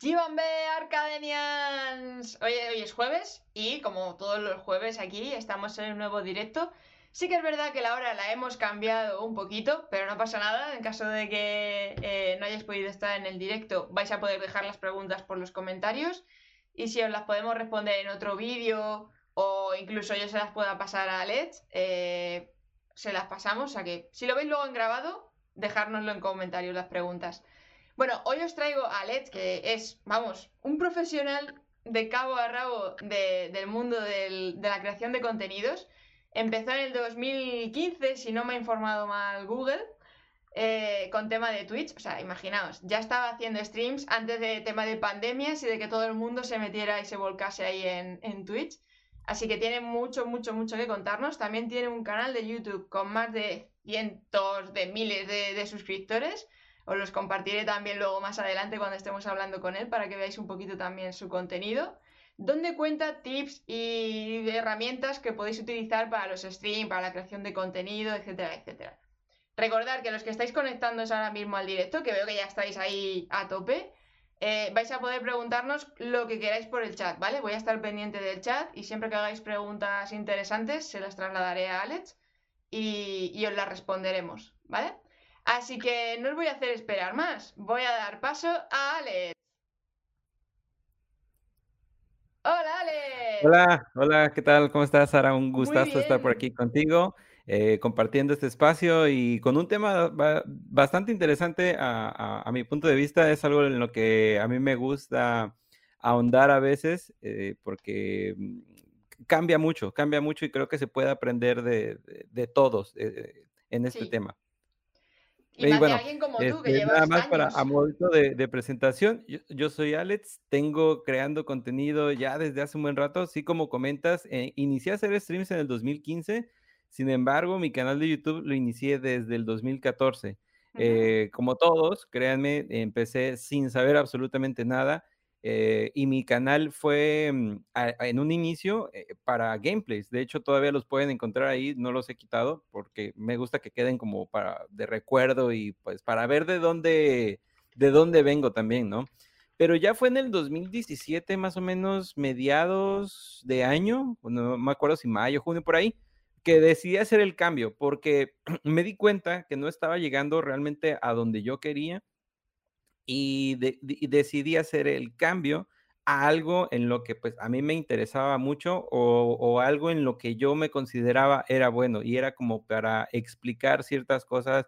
Chivambe Arcadenians. Hoy, hoy es jueves y como todos los jueves aquí estamos en un nuevo directo. Sí que es verdad que la hora la hemos cambiado un poquito, pero no pasa nada. En caso de que eh, no hayáis podido estar en el directo, vais a poder dejar las preguntas por los comentarios. Y si os las podemos responder en otro vídeo o incluso yo se las pueda pasar a Alex, eh, se las pasamos. O que si lo veis luego en grabado, dejárnoslo en comentarios las preguntas. Bueno, hoy os traigo a Alex, que es, vamos, un profesional de cabo a rabo del mundo de la creación de contenidos. Empezó en el 2015, si no me ha informado mal Google, eh, con tema de Twitch. O sea, imaginaos, ya estaba haciendo streams antes de tema de pandemias y de que todo el mundo se metiera y se volcase ahí en, Twitch. Así que tiene mucho, mucho, mucho que contarnos. También tiene un canal de YouTube con más de cientos de miles de suscriptores. Os los compartiré también luego más adelante cuando estemos hablando con él para que veáis un poquito también su contenido, donde cuenta tips y herramientas que podéis utilizar para los streams, para la creación de contenido, etcétera, etcétera. Recordad que los que estáis conectándoos ahora mismo al directo, que veo que ya estáis ahí a tope, eh, vais a poder preguntarnos lo que queráis por el chat, ¿vale? Voy a estar pendiente del chat y siempre que hagáis preguntas interesantes se las trasladaré a Alex y, y os las responderemos, ¿vale? Así que no os voy a hacer esperar más. Voy a dar paso a Alex. Hola, Alex. Hola, hola, ¿qué tal? ¿Cómo estás, Sara? Un gustazo estar por aquí contigo, eh, compartiendo este espacio y con un tema bastante interesante a, mi punto de vista. Es algo en lo que a mí me gusta ahondar a veces, eh, porque mm, cambia mucho, cambia mucho y creo que se puede aprender de, todos eh, en este tema. Y, bueno, alguien como tú que este, Nada más para a modo de, presentación, yo, soy Alex, tengo creando contenido ya desde hace un buen rato, así como comentas, eh, inicié a hacer streams en el 2015, sin embargo, mi canal de YouTube lo inicié desde el 2014. Eh, como todos, créanme, empecé sin saber absolutamente nada eh, y mi canal fue mm, en un inicio eh, para gameplays. De hecho, todavía los pueden encontrar ahí. No los he quitado porque me gusta que queden como para de recuerdo y pues para ver de dónde, de dónde vengo también, ¿no? Pero ya fue en el 2017, más o menos mediados de año, no me acuerdo si mayo, junio, por ahí, que decidí hacer el cambio porque me di cuenta que no estaba llegando realmente a donde yo quería y, decidí hacer el cambio a algo en lo que pues a mí me interesaba mucho o, algo en lo que yo me consideraba era bueno y era como para explicar ciertas cosas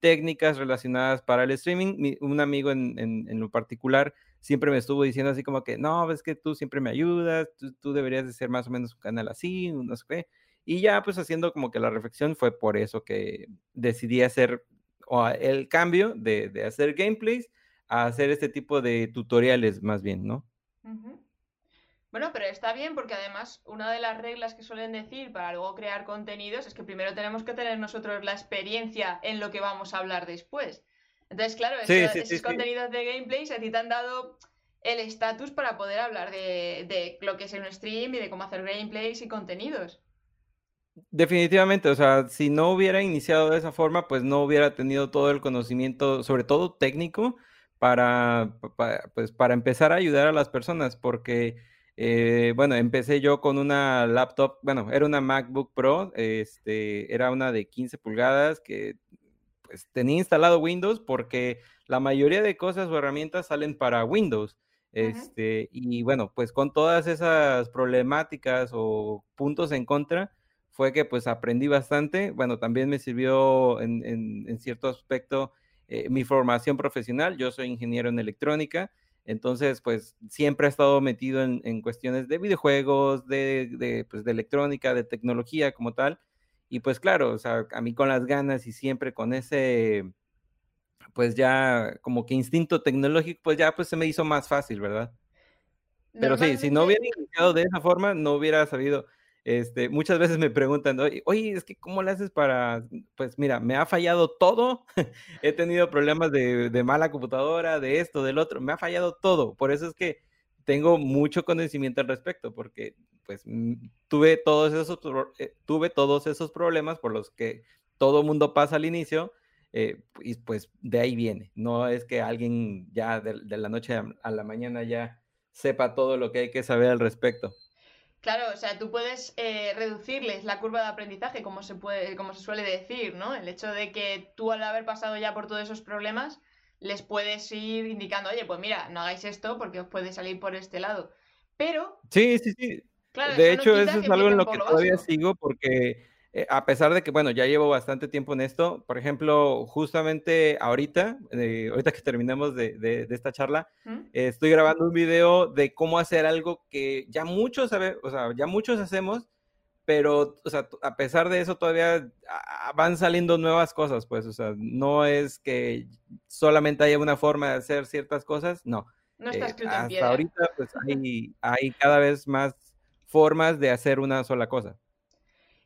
técnicas relacionadas para el streaming. un amigo en, lo particular siempre me estuvo diciendo así como que, no, es que tú siempre me ayudas, tú, deberías de ser más o menos un canal así, no sé qué. Y ya pues haciendo como que la reflexión fue por eso que decidí hacer el cambio de, de hacer gameplays a hacer este tipo de tutoriales más bien, ¿no? Bueno, pero está bien porque además una de las reglas que suelen decir para luego crear contenidos es que primero tenemos que tener nosotros la experiencia en lo que vamos a hablar después. Entonces, claro, esos contenidos de gameplays a ti te han dado el estatus para poder hablar de, de, lo que es un stream y de cómo hacer gameplays y contenidos. Definitivamente, o sea, si no hubiera iniciado de esa forma, pues no hubiera tenido todo el conocimiento, sobre todo técnico, para, pues, para empezar a ayudar a las personas, porque, eh, bueno, empecé yo con una laptop, bueno, era una MacBook Pro, este, era una de 15 pulgadas que pues tenía instalado Windows porque la mayoría de cosas o herramientas salen para Windows. Este, y bueno, pues con todas esas problemáticas o puntos en contra, fue que pues aprendí bastante. Bueno, también me sirvió en, en cierto aspecto eh, mi formación profesional, yo soy ingeniero en electrónica, entonces pues siempre he estado metido en, cuestiones de videojuegos, de, pues, de electrónica, de tecnología como tal, y pues claro, o sea, a mí con las ganas y siempre con ese, pues ya como que instinto tecnológico, pues ya pues se me hizo más fácil, ¿verdad? Pero sí, si no hubiera iniciado de esa forma, no hubiera sabido este, muchas veces me preguntan, oye, es que ¿cómo le haces para, pues mira, me ha fallado todo, he tenido problemas de, mala computadora, de esto, del otro, me ha fallado todo, por eso es que tengo mucho conocimiento al respecto, porque pues mm, tuve todos esos, eh, tuve todos esos problemas por los que todo mundo pasa al inicio, eh, y pues de ahí viene. No es que alguien ya de, la noche a la mañana ya sepa todo lo que hay que saber al respecto. Claro, o sea, tú puedes eh, reducirles la curva de aprendizaje, como se puede, como se suele decir, ¿no? El hecho de que tú al haber pasado ya por todos esos problemas, les puedes ir indicando, oye, pues mira, no hagáis esto porque os puede salir por este lado. Pero. Sí, sí, sí. de hecho, eso es algo en lo que todavía sigo porque eh, a pesar de que, bueno, ya llevo bastante tiempo en esto, por ejemplo, justamente ahorita, eh, ahorita que terminemos de, esta charla, ¿Mm? estoy grabando un video de cómo hacer algo que ya muchos saben, o sea, ya muchos hacemos, pero, o sea, a pesar de eso todavía van saliendo nuevas cosas, pues, o sea, no es que solamente haya una forma de hacer ciertas cosas, no. No está eh, escrito en Hasta ahorita, pues, hay, hay cada vez más formas de hacer una sola cosa.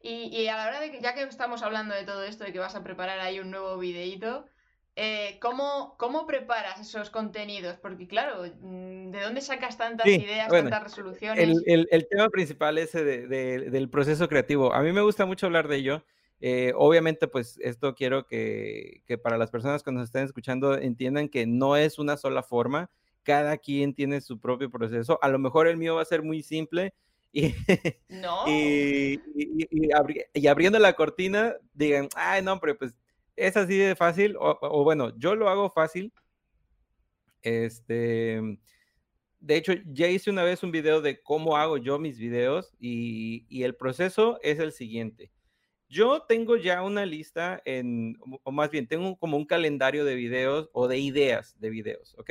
Y, a la hora de que, ya que estamos hablando de todo esto, de que vas a preparar ahí un nuevo videíto, eh, ¿cómo, preparas esos contenidos? Porque claro, mm, ¿de dónde sacas tantas ideas, tantas resoluciones? El, tema principal es del proceso creativo. A mí me gusta mucho hablar de ello. Eh, obviamente, pues esto quiero que, que, para las personas que nos estén escuchando entiendan que no es una sola forma. Cada quien tiene su propio proceso. A lo mejor el mío va a ser muy simple, y, no. y, y, abriendo la cortina, digan, ay, no, pero pues es así de fácil, o, bueno, yo lo hago fácil. Este, de hecho, ya hice una vez un video de cómo hago yo mis videos y, y el proceso es el siguiente. Yo tengo ya una lista en, o más bien, tengo como un calendario de videos o de ideas de videos, ¿ok?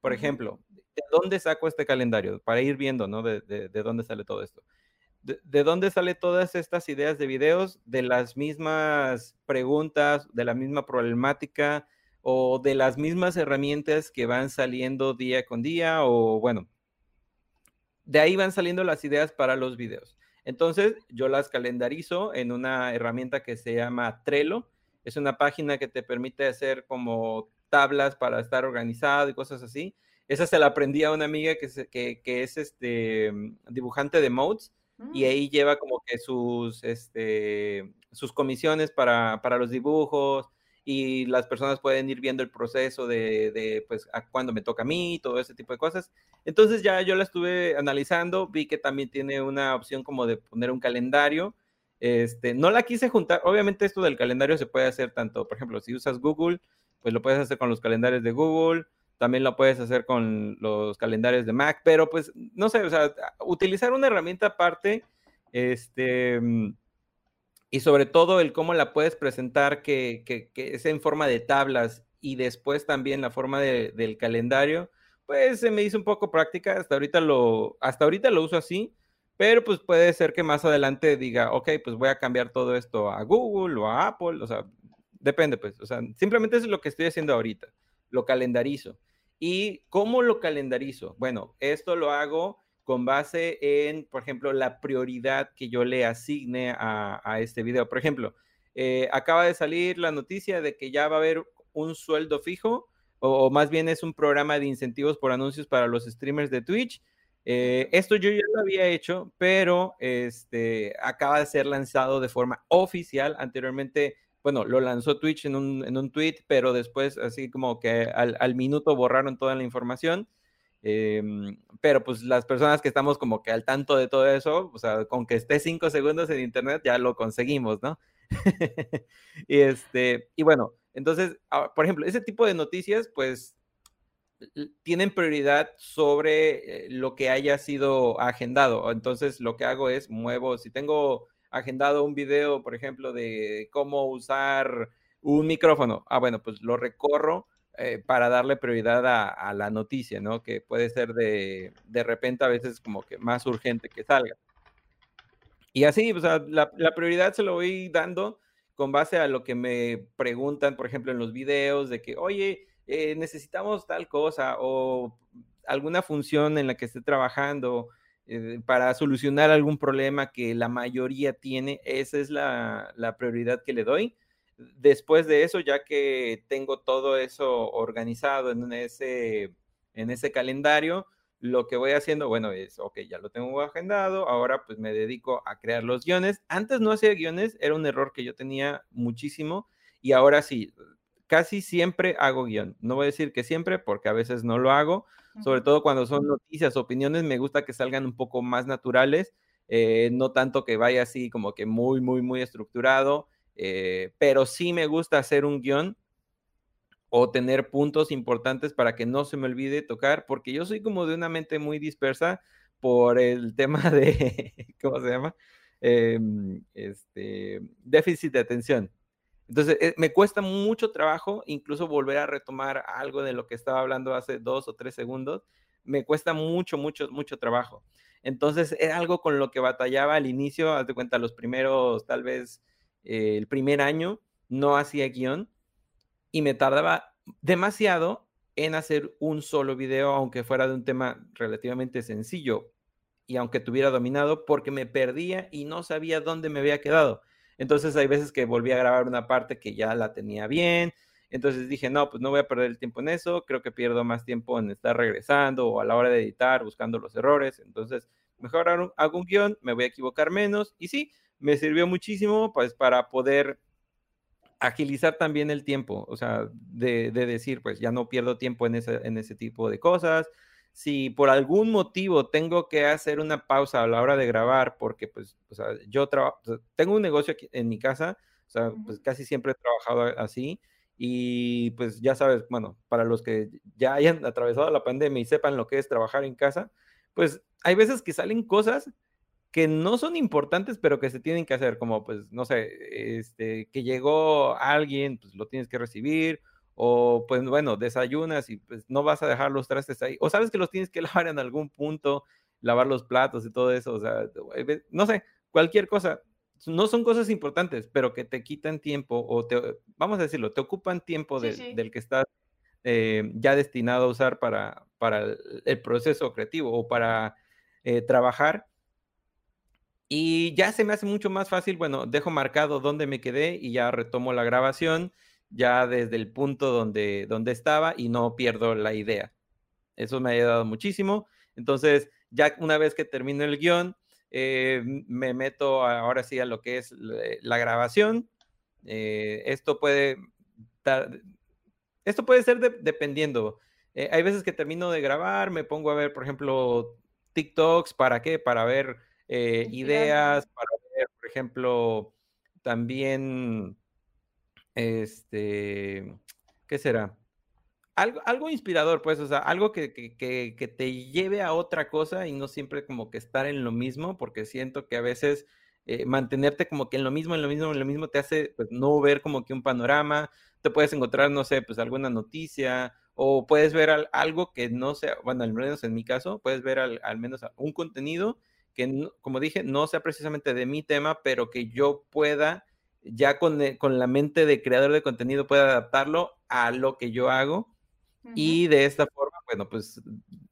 Por ejemplo, ¿de dónde saco este calendario? Para ir viendo, ¿no? De, dónde sale todo esto. De, dónde sale todas estas ideas de videos? De las mismas preguntas, de la misma problemática o de las mismas herramientas que van saliendo día con día o bueno, de ahí van saliendo las ideas para los videos. Entonces, yo las calendarizo en una herramienta que se llama Trello. Es una página que te permite hacer como tablas para estar organizado y cosas así. Esa se la aprendí a una amiga que, que, es este, mm, dibujante de modes y mm. ahí lleva como que sus, este, sus comisiones para, para, los dibujos y las personas pueden ir viendo el proceso de, de pues, a cuándo me toca a mí, todo ese tipo de cosas. Entonces ya yo la estuve analizando, vi que también tiene una opción como de poner un calendario. Este, no la quise juntar, obviamente esto del calendario se puede hacer tanto, por ejemplo, si usas Google, pues lo puedes hacer con los calendarios de Google, también lo puedes hacer con los calendarios de Mac, pero pues no sé, o sea, utilizar una herramienta aparte, este, y sobre todo el cómo la puedes presentar, que, que, es en forma de tablas y después también la forma del calendario, pues se me hizo un poco práctica, hasta ahorita lo, hasta ahorita lo uso así, pero pues puede ser que más adelante diga, ok, pues voy a cambiar todo esto a Google o a Apple, o sea, depende pues, o sea, simplemente es lo que estoy haciendo ahorita, lo calendarizo. ¿Y cómo lo calendarizo? Bueno, esto lo hago con base en, por ejemplo, la prioridad que yo le asigne a, este video. Por ejemplo, eh, acaba de salir la noticia de que ya va a haber un sueldo fijo, o, más bien es un programa de incentivos por anuncios para los streamers de Twitch. Eh, esto yo ya lo había hecho, pero este, acaba de ser lanzado de forma oficial. Anteriormente bueno, lo lanzó Twitch en un, en un tweet, pero después así como que al, minuto borraron toda la información. Em, pero pues las personas que estamos como que al tanto de todo eso, o sea, con que esté cinco segundos en internet ya lo conseguimos, ¿no? y este, y bueno, entonces, ah, por ejemplo, ese tipo de noticias, pues tienen prioridad sobre eh, lo que haya sido agendado. Entonces, lo que hago es muevo, si tengo agendado un video, por ejemplo, de cómo usar un micrófono. Ah, bueno, pues lo recorro eh, para darle prioridad a, la noticia, ¿no? Que puede ser de, de repente a veces como que más urgente que salga. Y así, o sea, la, prioridad se lo voy dando con base a lo que me preguntan, por ejemplo, en los videos, de que, oye, eh, necesitamos tal cosa o alguna función en la que esté trabajando eh, para solucionar algún problema que la mayoría tiene. Esa es la, prioridad que le doy. Después de eso, ya que tengo todo eso organizado en ese, en ese calendario, lo que voy haciendo, bueno, es, ok, ya lo tengo agendado, ahora pues me dedico a crear los guiones. Antes no hacía guiones, era un error que yo tenía muchísimo y ahora sí, casi siempre hago guion. No voy a decir que siempre, porque a veces no lo hago, sobre todo cuando son noticias, opiniones, me gusta que salgan un poco más naturales, eh, no tanto que vaya así como que muy, muy, muy estructurado, eh, pero sí me gusta hacer un guion o tener puntos importantes para que no se me olvide tocar, porque yo soy como de una mente muy dispersa por el tema de, ¿cómo se llama? Em, este, déficit de atención. Entonces, eh, me cuesta mucho trabajo incluso volver a retomar algo de lo que estaba hablando hace dos o tres segundos. Me cuesta mucho, mucho, mucho trabajo. Entonces, era algo con lo que batallaba al inicio, haz de cuenta, los primeros, tal vez eh, el primer año, no hacía guion y me tardaba demasiado en hacer un solo video, aunque fuera de un tema relativamente sencillo y aunque tuviera dominado, porque me perdía y no sabía dónde me había quedado. Entonces hay veces que volví a grabar una parte que ya la tenía bien. Entonces dije, no, pues no voy a perder el tiempo en eso. Creo que pierdo más tiempo en estar regresando o a la hora de editar, buscando los errores. Entonces, mejor hago un guion, me voy a equivocar menos. Y sí, me sirvió muchísimo pues para poder agilizar también el tiempo, o sea, de, decir, pues ya no pierdo tiempo en ese, en ese tipo de cosas. Si por algún motivo tengo que hacer una pausa a la hora de grabar, porque pues, o sea, yo trabajo, tengo un negocio aquí en mi casa, o sea, pues casi siempre he trabajado así. Y pues ya sabes, bueno, para los que ya hayan atravesado la pandemia y sepan lo que es trabajar en casa, pues hay veces que salen cosas que no son importantes, pero que se tienen que hacer, como pues, no sé, este, que llegó alguien, pues lo tienes que recibir, o pues bueno, desayunas y pues no vas a dejar los trastes ahí, o sabes que los tienes que lavar en algún punto, lavar los platos y todo eso, o sea, no sé, cualquier cosa. No son cosas importantes, pero que te quitan tiempo, o te, vamos a decirlo, te ocupan tiempo del que estás eh, ya destinado a usar para, para el, proceso creativo o para eh, trabajar y ya se me hace mucho más fácil, bueno, dejo marcado dónde me quedé y ya retomo la grabación ya desde el punto donde, donde estaba y no pierdo la idea. Eso me ha ayudado muchísimo. Entonces, ya una vez que termino el guion, eh, me meto ahora sí a lo que es la, grabación. Eh, esto puede esto puede ser dependiendo. Eh, hay veces que termino de grabar, me pongo a ver, por ejemplo, TikToks, ¿para qué? Para ver ideas para ver, por ejemplo, también, este, ¿qué será? Algo, algo inspirador, pues, o sea, algo que, que, te lleve a otra cosa y no siempre como que estar en lo mismo, porque siento que a veces eh, mantenerte como que en lo mismo, en lo mismo, en lo mismo te hace pues no ver como que un panorama, te puedes encontrar, no sé, pues alguna noticia o puedes ver algo que no sea, bueno, al menos en mi caso, puedes ver al, al menos un contenido que, como dije, no sea precisamente de mi tema, pero que yo pueda, ya con, eh, con la mente de creador de contenido, pueda adaptarlo a lo que yo hago y de esta forma, bueno, pues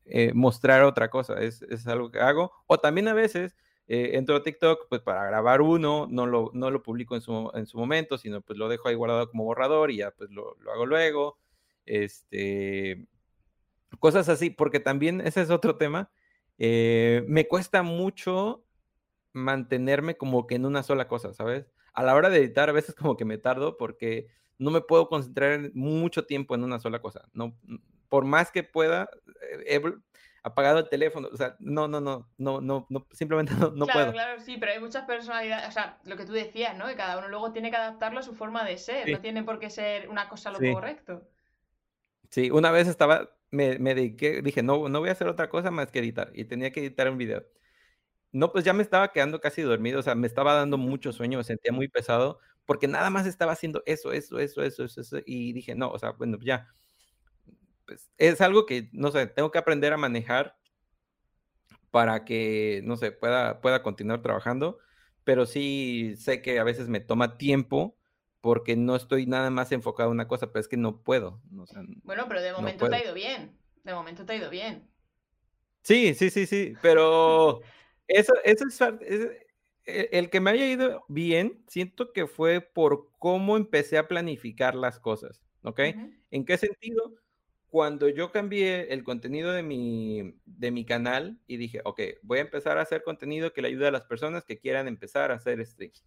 eh, mostrar otra cosa, es, es, algo que hago. O también a veces eh, entro a TikTok, pues para grabar uno, no lo, no lo publico en su, en su momento, sino pues lo dejo ahí guardado como borrador y ya pues lo, lo hago luego. Este, cosas así, porque también ese es otro tema eh, me cuesta mucho mantenerme como que en una sola cosa, ¿sabes? A la hora de editar a veces como que me tardo porque no me puedo concentrar mucho tiempo en una sola cosa. No, por más que pueda, he apagado el teléfono, o sea, no, no, no, no, no, no simplemente no, no claro, puedo. Claro, sí, pero hay muchas personalidades, o sea, lo que tú decías, ¿no? Que cada uno luego tiene que adaptarlo a su forma de ser, no tiene por qué ser una cosa lo correcto. Sí, una vez estaba me, me dediqué, dije, no, no voy a hacer otra cosa más que editar. Y tenía que editar un video. No, pues ya me estaba quedando casi dormido, o sea, me estaba dando mucho sueño, me sentía muy pesado, porque nada más estaba haciendo eso, eso, eso, eso, eso, eso y dije, no, o sea, bueno, ya, pues es algo que, no sé, tengo que aprender a manejar para que, no sé, pueda, pueda continuar trabajando, pero sí sé que a veces me toma tiempo porque no estoy nada más enfocado en una cosa, pero es que no puedo. bueno, pero de momento te ha ido bien. De momento te ha ido bien. Sí, sí, sí, sí, pero eso, eso es, e, el que me haya ido bien, siento que fue por cómo empecé a planificar las cosas, ¿ok? ¿En qué sentido? Cuando yo cambié el contenido de mi, de mi canal y dije, ok, voy a empezar a hacer contenido que le ayude a las personas que quieran empezar a hacer streams.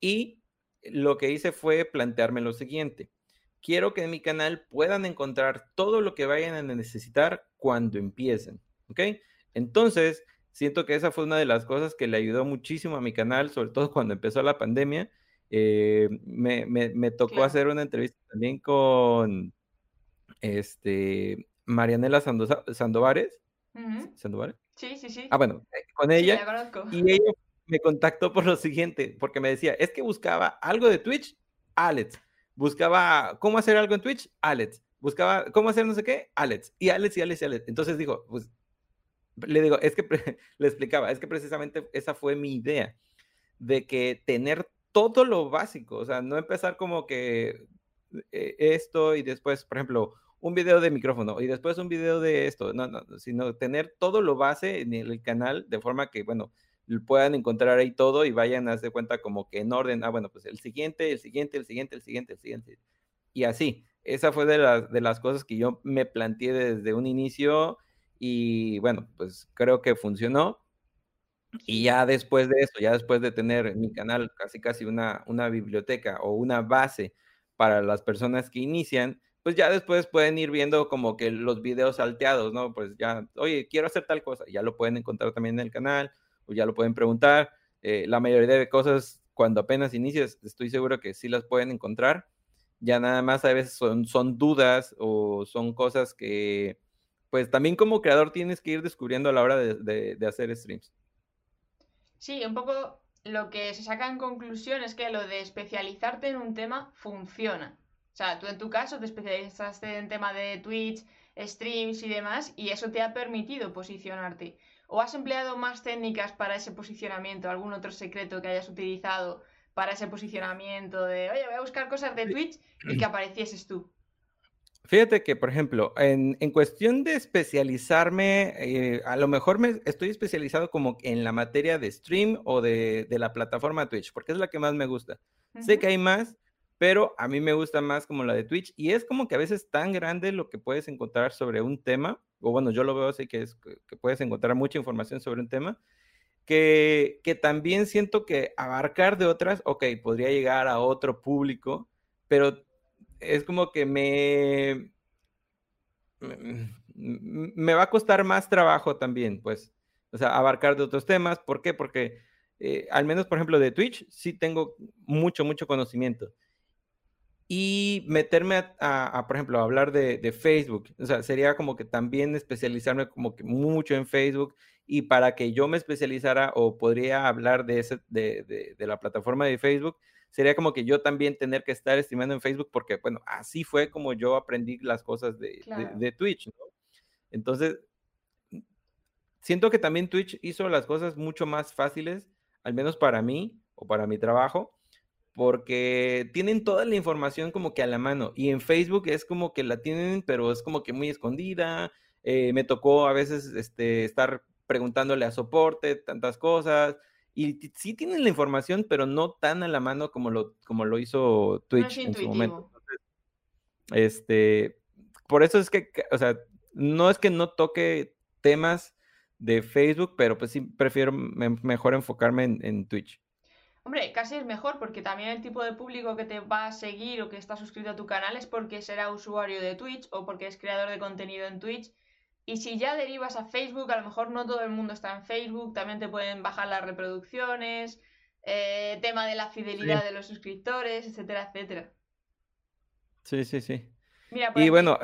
Y lo que hice fue plantearme lo siguiente. quiero que en mi canal puedan encontrar todo lo que vayan a necesitar cuando empiecen, ¿ok? Entonces, siento que esa fue una de las cosas que le ayudó muchísimo a mi canal, sobre todo cuando empezó la pandemia. Eh, me, tocó hacer una entrevista también con este, Marianela Sandovares. ¿Sandovares? Sí, sí, sí. Ah, bueno, eh, con ella. y ella me contactó por lo siguiente, porque me decía, es que buscaba algo de Twitch, Alex. Buscaba cómo hacer algo en Twitch, Alex. Buscaba cómo hacer no sé qué, Alex. Y Alex y Alex y Alex. Entonces dijo, pues le digo, es que le explicaba, es que precisamente esa fue mi idea, de que tener todo lo básico, o sea, no empezar como que eh, esto y después, por ejemplo, un video de micrófono y después un video de esto, no, no, sino tener todo lo base en el canal de forma que, bueno, puedan encontrar ahí todo y vayan a hacer cuenta como que en orden, ah, bueno, pues el siguiente, el siguiente, el siguiente, el siguiente, el siguiente. Y así, esa fue de, las de las cosas que yo me planteé desde un inicio y bueno, pues creo que funcionó. Y ya después de eso, ya después de tener en mi canal casi casi una, una biblioteca o una base para las personas que inician, pues ya después pueden ir viendo como que los videos salteados, ¿no? Pues ya, oye, quiero hacer tal cosa, ya lo pueden encontrar también en el canal o ya lo pueden preguntar. Eh, la mayoría de cosas, cuando apenas inicias, estoy seguro que sí las pueden encontrar. Ya nada más a veces son, son dudas o son cosas que, pues también como creador tienes que ir descubriendo a la hora de, hacer streams. Sí, un poco lo que se saca en conclusión es que lo de especializarte en un tema funciona. O sea, tú en tu caso te especializaste en tema de Twitch, streams y demás, y eso te ha permitido posicionarte. ¿O has empleado más técnicas para ese posicionamiento? ¿Algún otro secreto que hayas utilizado para ese posicionamiento de, oye, voy a buscar cosas de Twitch y que aparecieses tú? Fíjate que, por ejemplo, en, cuestión de especializarme, eh, a lo mejor me estoy especializado como en la materia de stream o de, la plataforma Twitch, porque es la que más me gusta. Sé que hay más, pero a mí me gusta más como la de Twitch y es como que a veces tan grande lo que puedes encontrar sobre un tema, o bueno, yo lo veo así que es que puedes encontrar mucha información sobre un tema, que, que también siento que abarcar de otras, ok, podría llegar a otro público, pero es como que me, me va a costar más trabajo también, pues, o sea, abarcar de otros temas. ¿Por qué? Porque eh, al menos, por ejemplo, de Twitch, sí tengo mucho, mucho conocimiento. Y meterme a, por ejemplo, hablar de, Facebook, o sea, sería como que también especializarme como que mucho en Facebook y para que yo me especializara o podría hablar de, ese, de, de la plataforma de Facebook, sería como que yo también tener que estar streamando en Facebook porque, bueno, así fue como yo aprendí las cosas de, de, Twitch, ¿no? Entonces, siento que también Twitch hizo las cosas mucho más fáciles, al menos para mí o para mi trabajo, porque tienen toda la información como que a la mano y en Facebook es como que la tienen, pero es como que muy escondida. Eh, me tocó a veces este, estar preguntándole a soporte tantas cosas y sí tienen la información, pero no tan a la mano como lo, como lo hizo Twitch en su momento. este, por eso es que, o sea, no es que no toque temas de Facebook, pero pues sí prefiero mejor enfocarme en, Twitch. Hombre, casi es mejor porque también el tipo de público que te va a seguir o que está suscrito a tu canal es porque será usuario de Twitch o porque es creador de contenido en Twitch y si ya derivas a Facebook, a lo mejor no todo el mundo está en Facebook, también te pueden bajar las reproducciones, eh, tema de la fidelidad de los suscriptores, etcétera, etcétera. Sí, sí, sí. y bueno,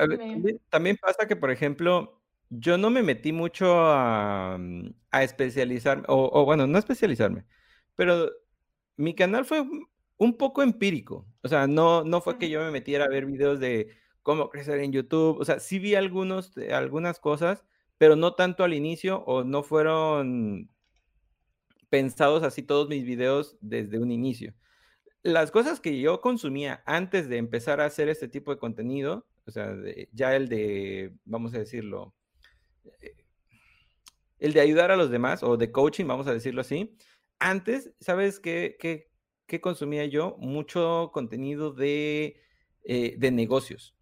también, pasa que, por ejemplo, yo no me metí mucho a, mm, a especializarme, o, bueno, no especializarme, pero mi canal fue un poco empírico. O sea, no, no fue que yo me metiera a ver videos de cómo crecer en YouTube. O sea, sí vi algunos, eh, algunas cosas, pero no tanto al inicio o no fueron pensados así todos mis videos desde un inicio. Las cosas que yo consumía antes de empezar a hacer este tipo de contenido, o sea, ya el de, vamos a decirlo, eh, el de ayudar a los demás o de coaching, vamos a decirlo así. Antes, ¿sabes qué, qué, consumía yo? Mucho contenido de, eh, de negocios.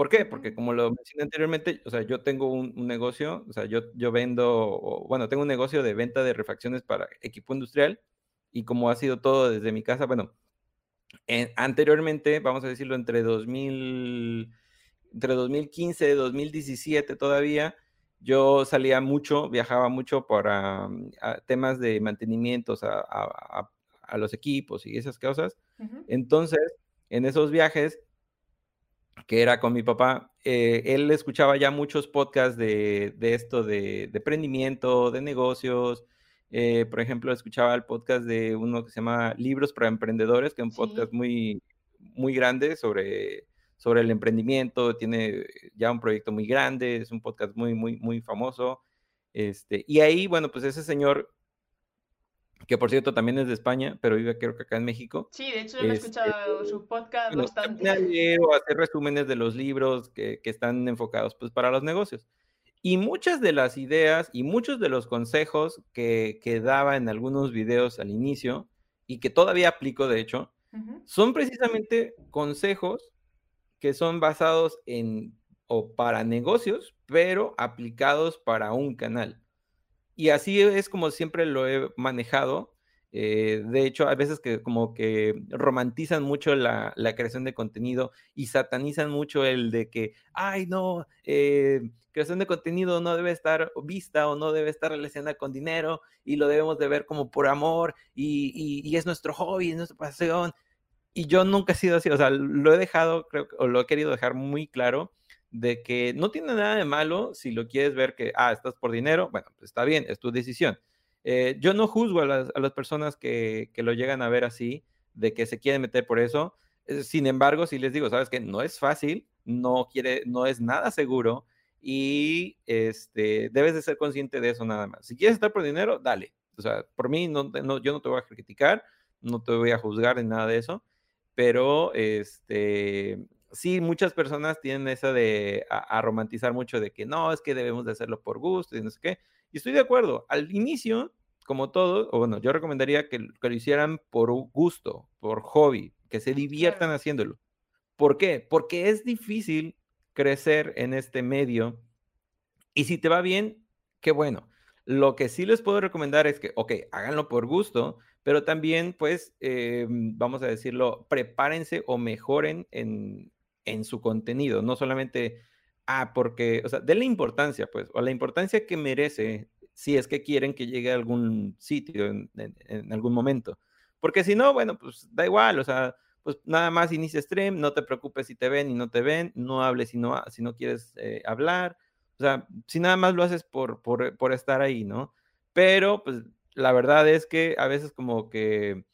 ¿Por qué? Porque como lo mencioné anteriormente, o sea, yo tengo un, negocio, o sea, yo, yo vendo, bueno, tengo un negocio de venta de refacciones para equipo industrial y como ha sido todo desde mi casa, bueno, anteriormente, vamos a decirlo, entre 2000, entre 2015 y 2017 todavía, yo salía mucho, viajaba mucho para mm, temas de mantenimientos a, los equipos y esas cosas. Entonces, en esos viajes, que era con mi papá, eh, él escuchaba ya muchos podcasts de, esto de, de, emprendimiento, de negocios. Eh, por ejemplo, escuchaba el podcast de uno que se llama Libros para Emprendedores, que es un podcast muy, muy grande sobre, sobre el emprendimiento. Tiene ya un proyecto muy grande, es un podcast muy, muy, muy famoso. Este, y ahí, bueno, pues ese señor que por cierto también es de España, pero vive creo que acá en México. Sí, de hecho he escuchado su podcast bastante. O hacer resúmenes de los libros que, que, están enfocados pues para los negocios. Y muchas de las ideas y muchos de los consejos que, que daba en algunos videos al inicio y que todavía aplico de hecho, son precisamente consejos que son basados en o para negocios, pero aplicados para un canal. Y así es como siempre lo he manejado. Eh, de hecho, a veces que como que romantizan mucho la, creación de contenido y satanizan mucho el de que, ay, no, eh, creación de contenido no debe estar vista o no debe estar relacionada con dinero y lo debemos de ver como por amor y, es nuestro hobby, es nuestra pasión. Y yo nunca he sido así, o sea, lo he dejado, creo, o lo he querido dejar muy claro de que no tiene nada de malo si lo quieres ver que, ah, estás por dinero, bueno, pues está bien, es tu decisión. Eh, yo no juzgo a las, personas que, lo llegan a ver así, de que se quieren meter por eso. Eh, sin embargo, si les digo, sabes que no es fácil, no quiere, no es nada seguro y este, debes de ser consciente de eso nada más. Si quieres estar por dinero, dale. O sea, por mí, no, yo no te voy a criticar, no te voy a juzgar en nada de eso, pero este, sí, muchas personas tienen esa de a, romantizar mucho de que no, es que debemos de hacerlo por gusto y no sé qué. Y estoy de acuerdo. Al inicio, como todo, o bueno, yo recomendaría que, lo hicieran por gusto, por hobby, que se diviertan haciéndolo. ¿Por qué? Porque es difícil crecer en este medio y si te va bien, qué bueno. Lo que sí les puedo recomendar es que, ok, háganlo por gusto, pero también, pues, eh, vamos a decirlo, prepárense o mejoren en, en su contenido, no solamente, ah, porque, o sea, denle importancia, pues, o la importancia que merece si es que quieren que llegue a algún sitio en, algún momento. Porque si no, bueno, pues da igual, o sea, pues nada más inicia stream, no te preocupes si te ven y no te ven, no hables si no, si no quieres eh, hablar, o sea, si nada más lo haces por, por, por estar ahí, ¿no? Pero, pues, la verdad es que a veces como que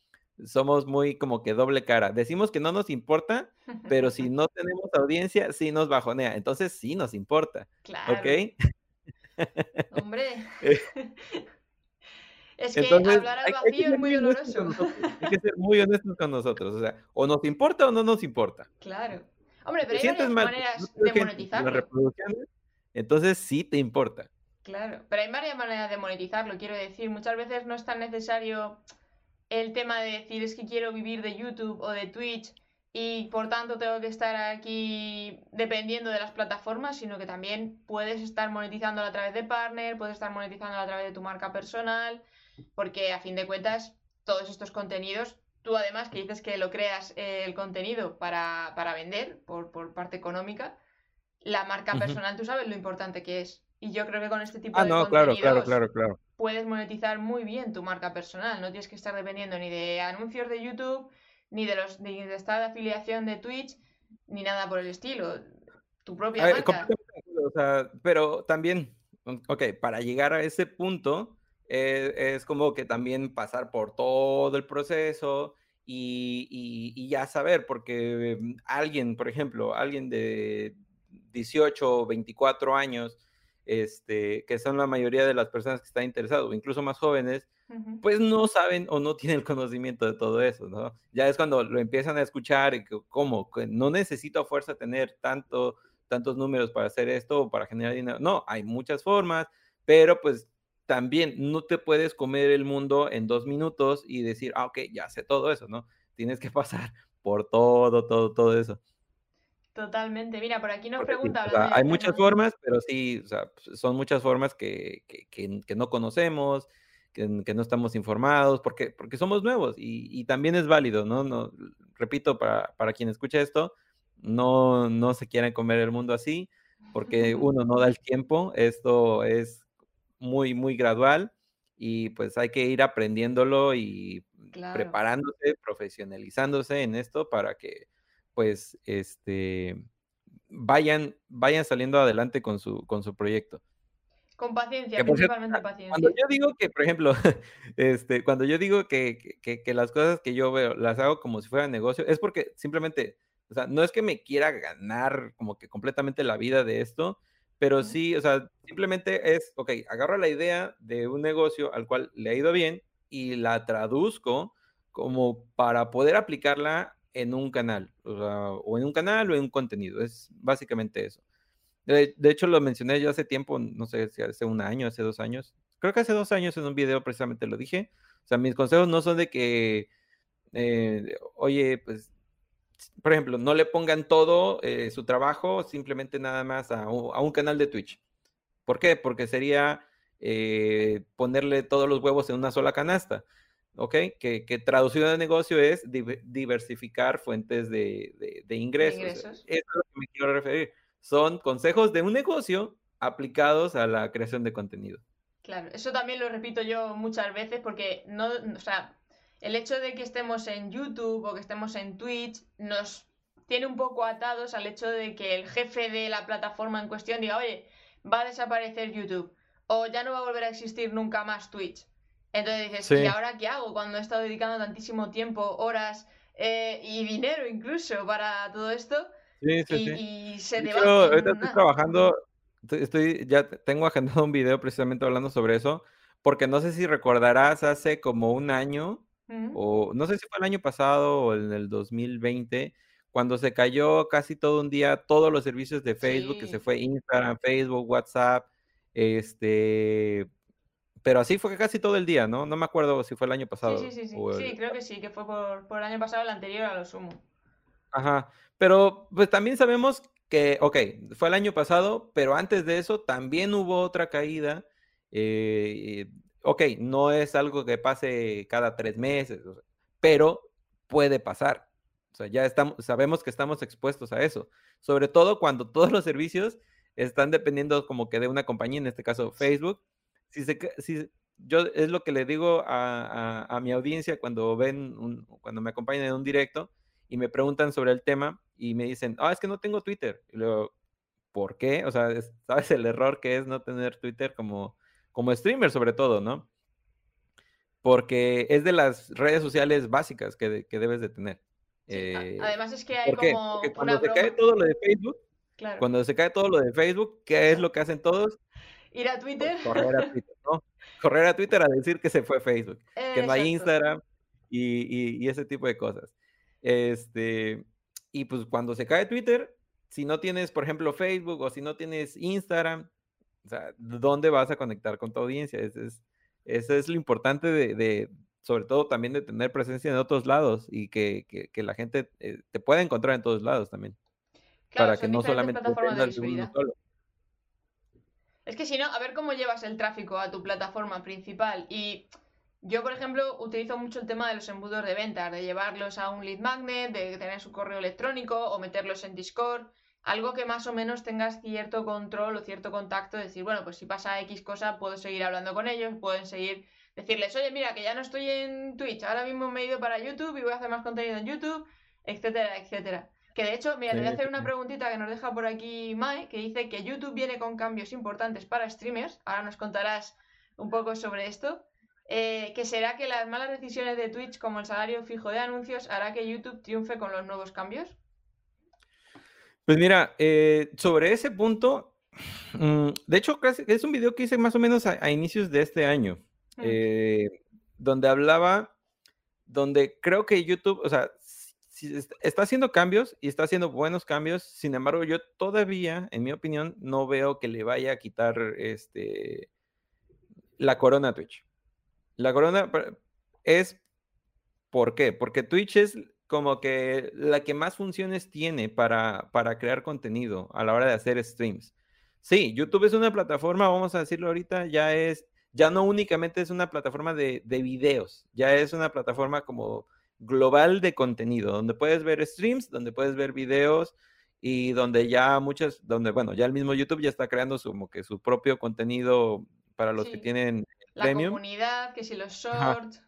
somos muy como que doble cara. Decimos que no nos importa, pero si no tenemos audiencia, sí nos bajonea. Entonces sí nos importa. Claro. ¿Ok? Hombre. Es que hablar al vacío es muy doloroso. Hay que ser muy honestos con nosotros. O sea, o nos importa o no nos importa. Claro. Hombre, pero hay varias maneras de monetizarlo. Entonces sí te importa. Claro, pero hay varias maneras de monetizarlo, quiero decir. Muchas veces no es tan necesario el tema de decir es que quiero vivir de YouTube o de Twitch y por tanto tengo que estar aquí dependiendo de las plataformas, sino que también puedes estar monetizando a través de partner, puedes estar monetizando a través de tu marca personal, porque a fin de cuentas todos estos contenidos, tú además que dices que lo creas eh, el contenido para, para vender por, por, parte económica, la marca personal tú sabes lo importante que es. Y yo creo que con este tipo ah, de no, claro, claro, claro, claro puedes monetizar muy bien tu marca personal. No tienes que estar dependiendo ni de anuncios de YouTube, ni de los de, estar de afiliación de Twitch, ni nada por el estilo. Tu propia marca. O sea, pero también, ok, para llegar a ese punto, eh, es como que también pasar por todo el proceso y, y, ya saber, porque mm, alguien, por ejemplo, alguien de 18 o 24 años, este, que son la mayoría de las personas que están interesadas, o incluso más jóvenes, pues no saben o no tienen el conocimiento de todo eso, ¿no? Ya es cuando lo empiezan a escuchar y que, ¿cómo? Que no necesito a fuerza tener tanto, tantos números para hacer esto o para generar dinero. No, hay muchas formas, pero pues también no te puedes comer el mundo en dos minutos y decir, ah, ok, ya sé todo eso, ¿no? Tienes que pasar por todo, todo, todo eso. Totalmente. Mira, por aquí nos pregunta. hay muchas formas, pero sí, o sea, son muchas formas que, que, que, no conocemos, que, no estamos informados, porque, porque somos nuevos y, también es válido, ¿no? no repito, para, para quien escucha esto, no, no se quieren comer el mundo así, porque uno no da el tiempo, esto es muy, muy gradual y pues hay que ir aprendiéndolo y preparándose, profesionalizándose en esto para que pues este vayan, vayan saliendo adelante con su, con su proyecto. Con paciencia, principalmente paciencia. Cuando yo digo que, por ejemplo, este, cuando yo digo que, que, que, las cosas que yo veo las hago como si fuera negocio, es porque simplemente, o sea, no es que me quiera ganar como que completamente la vida de esto, pero sí, o sea, simplemente es, ok, agarro la idea de un negocio al cual le ha ido bien y la traduzco como para poder aplicarla en un canal, o, en un canal o en un contenido. Es básicamente eso. De, hecho, lo mencioné yo hace tiempo, no sé si hace un año, hace dos años. Creo que hace dos años en un video precisamente lo dije. O sea, mis consejos no son de que, eh, oye, pues por ejemplo, no le pongan todo eh, su trabajo simplemente nada más a, un canal de Twitch. ¿Por qué? Porque sería eh, ponerle todos los huevos en una sola canasta. ¿Ok? Que, que traducido de negocio es diversificar fuentes de, ingresos. Eso es lo que me quiero referir. Son consejos de un negocio aplicados a la creación de contenido. Claro, eso también lo repito yo muchas veces porque no, o sea, el hecho de que estemos en YouTube o que estemos en Twitch nos tiene un poco atados al hecho de que el jefe de la plataforma en cuestión diga, oye, va a desaparecer YouTube o ya no va a volver a existir nunca más Twitch. Entonces dices, ¿y ahora qué hago cuando he estado dedicando tantísimo tiempo, horas eh, y dinero incluso para todo esto? Sí, sí, y, y, se te va. Ahorita estoy trabajando, estoy, ya tengo agendado un video precisamente hablando sobre eso, porque no sé si recordarás hace como un año o no sé si fue el año pasado o en el 2020, cuando se cayó casi todo un día todos los servicios de Facebook, que se fue Instagram, Facebook, WhatsApp, este, pero así fue casi todo el día, ¿no? No me acuerdo si fue el año pasado. Sí, sí, sí, sí, creo que sí, que fue por, por, el año pasado, el anterior a lo sumo. Ajá, pero pues también sabemos que, ok, fue el año pasado, pero antes de eso también hubo otra caída. Eh, ok, no es algo que pase cada tres meses, pero puede pasar. O sea, ya estamos, sabemos que estamos expuestos a eso, sobre todo cuando todos los servicios están dependiendo como que de una compañía, en este caso Facebook. Si, se, si yo es lo que le digo a, mi audiencia cuando ven, cuando me acompañan en un directo y me preguntan sobre el tema y me dicen, ah, es que no tengo Twitter. Y luego, ¿por qué? O sea, ¿sabes el error que es no tener Twitter como como streamer sobre todo, ¿no? Porque es de las redes sociales básicas que, debes de tener. Eh, además es que hay como Porque cuando se cae todo lo de Facebook, cuando se cae todo lo de Facebook, ¿qué es lo que hacen todos? Ir a pues Twitter. correr a Twitter, ¿no? Correr a Twitter a decir que se fue Facebook, que no hay Instagram y, y, ese tipo de cosas. Este, y pues cuando se cae Twitter, si no tienes, por ejemplo, Facebook o si no tienes Instagram, o sea, ¿dónde vas a conectar con tu audiencia? Eso es, eso es lo importante de, sobre todo también de tener presencia en otros lados y que, que, la gente eh, te pueda encontrar en todos lados también. para que no solamente de solo. Es que si no, a ver cómo llevas el tráfico a tu plataforma principal. Y yo, por ejemplo, utilizo mucho el tema de los embudos de ventas, de llevarlos a un lead magnet, de tener su correo electrónico o meterlos en Discord algo que más o menos tengas cierto control o cierto contacto, decir, bueno, pues si pasa X cosa, puedo seguir hablando con ellos, pueden seguir, decirles, oye, mira, que ya no estoy en Twitch, ahora mismo me he ido para YouTube y voy a hacer más contenido en YouTube, etcétera, etcétera. Que de hecho, mira, te voy a hacer una preguntita que nos deja por aquí Mai, que dice que YouTube viene con cambios importantes para streamers. Ahora nos contarás un poco sobre esto. Eh, que será que las malas decisiones de Twitch, como el salario fijo de anuncios, hará que YouTube triunfe con los nuevos cambios. Pues mira, eh, sobre ese punto, mm, de hecho, es un video que hice más o menos a, inicios de este año, eh, donde hablaba, donde creo que YouTube, o sea, está haciendo cambios y está haciendo buenos cambios, sin embargo, yo todavía, en mi opinión, no veo que le vaya a quitar este, la corona a Twitch. La corona es, ¿por qué? Porque Twitch es como que la que más funciones tiene para, para crear contenido a la hora de hacer streams. Sí, YouTube es una plataforma, vamos a decirlo ahorita, ya es, ya no únicamente es una plataforma de, de videos, ya es una plataforma como global de contenido, donde puedes ver streams, donde puedes ver videos y donde ya muchas, donde, bueno, ya el mismo YouTube ya está creando su, como que su propio contenido para los que tienen la comunidad, que si los shorts.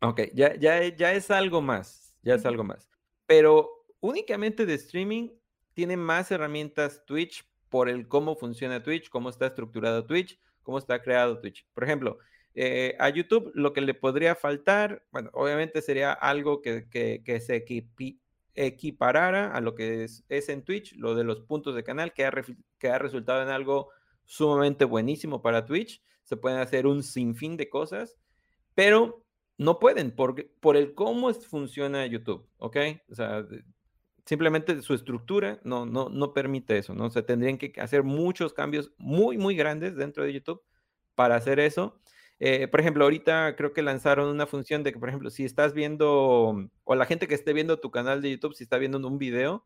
Ok, ya, ya, ya es algo más, ya es algo más. Pero únicamente de streaming tiene más herramientas Twitch por el cómo funciona Twitch, cómo está estructurado Twitch, cómo está creado Twitch. Por ejemplo, eh, a YouTube lo que le podría faltar, bueno, obviamente sería algo que, que, se equiparara a lo que es, en Twitch, lo de los puntos de canal, que ha, que ha resultado en algo sumamente buenísimo para Twitch. Se pueden hacer un sinfín de cosas, pero no pueden por, por el cómo funciona YouTube, ¿ok? O sea, simplemente su estructura no, no, no permite eso, ¿no? O sea, tendrían que hacer muchos cambios muy, muy grandes dentro de YouTube para hacer eso. Eh, por ejemplo, ahorita creo que lanzaron una función de que, por ejemplo, si estás viendo, o la gente que esté viendo tu canal de YouTube, si está viendo un video,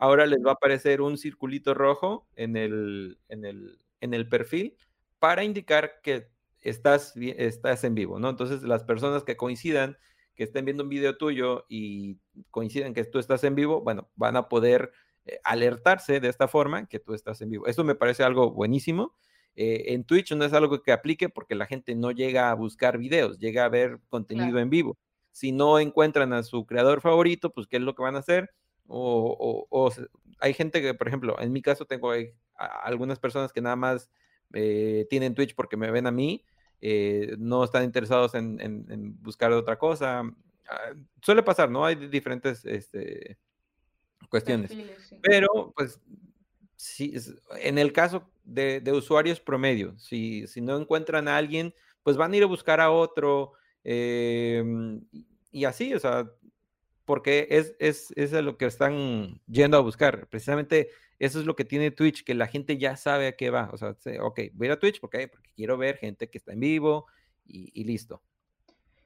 ahora les va a aparecer un circulito rojo en el, en el, en el perfil para indicar que estás, estás en vivo, ¿no? Entonces, las personas que coincidan, que estén viendo un video tuyo y coinciden que tú estás en vivo, bueno, van a poder eh, alertarse de esta forma que tú estás en vivo. Esto me parece algo buenísimo. Eh, en Twitch no es algo que aplique porque la gente no llega a buscar videos, llega a ver contenido en vivo. Si no encuentran a su creador favorito, pues ¿qué es lo que van a hacer? O, hay gente que, por ejemplo, en mi caso tengo algunas personas que nada más eh, tienen Twitch porque me ven a mí, eh, no están interesados en, buscar otra cosa. Ah, suele pasar, ¿no? Hay diferentes este, cuestiones. Pero, pues, si, en el caso de, usuarios promedio, si, si, no encuentran a alguien, pues van a ir a buscar a otro em, y así, o sea, porque es, es, es lo que están yendo a buscar. Precisamente eso es lo que tiene Twitch, que la gente ya sabe a qué va. O sea, ok, voy a Twitch porque, porque quiero ver gente que está en vivo y, listo.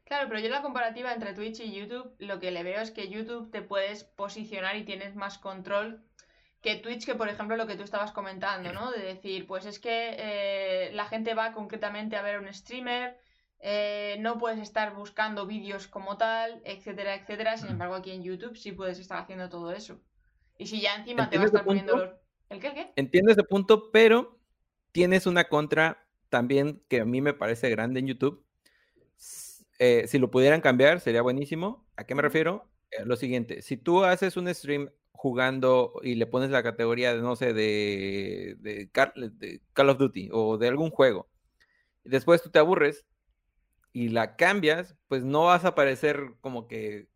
Claro, pero yo la comparativa entre Twitch y YouTube, lo que le veo es que YouTube te puedes posicionar y tienes más control que Twitch, que por ejemplo lo que tú estabas comentando, ¿no? De decir, pues es que eh, la gente va concretamente a ver a un streamer, eh, no puedes estar buscando vídeos como tal, etcétera, etcétera. Sin embargo, aquí en YouTube sí puedes estar haciendo todo eso. Y si ya encima te va a estar poniendo ¿El qué, el qué? Entiendo ese punto, pero tienes una contra también que a mí me parece grande en YouTube. Eh, si lo pudieran cambiar, sería buenísimo. ¿A qué me refiero? Eh, lo siguiente, si tú haces un stream jugando y le pones la categoría, de, no sé, de, Call of Duty o de algún juego, después tú te aburres y la cambias, pues no vas a aparecer como que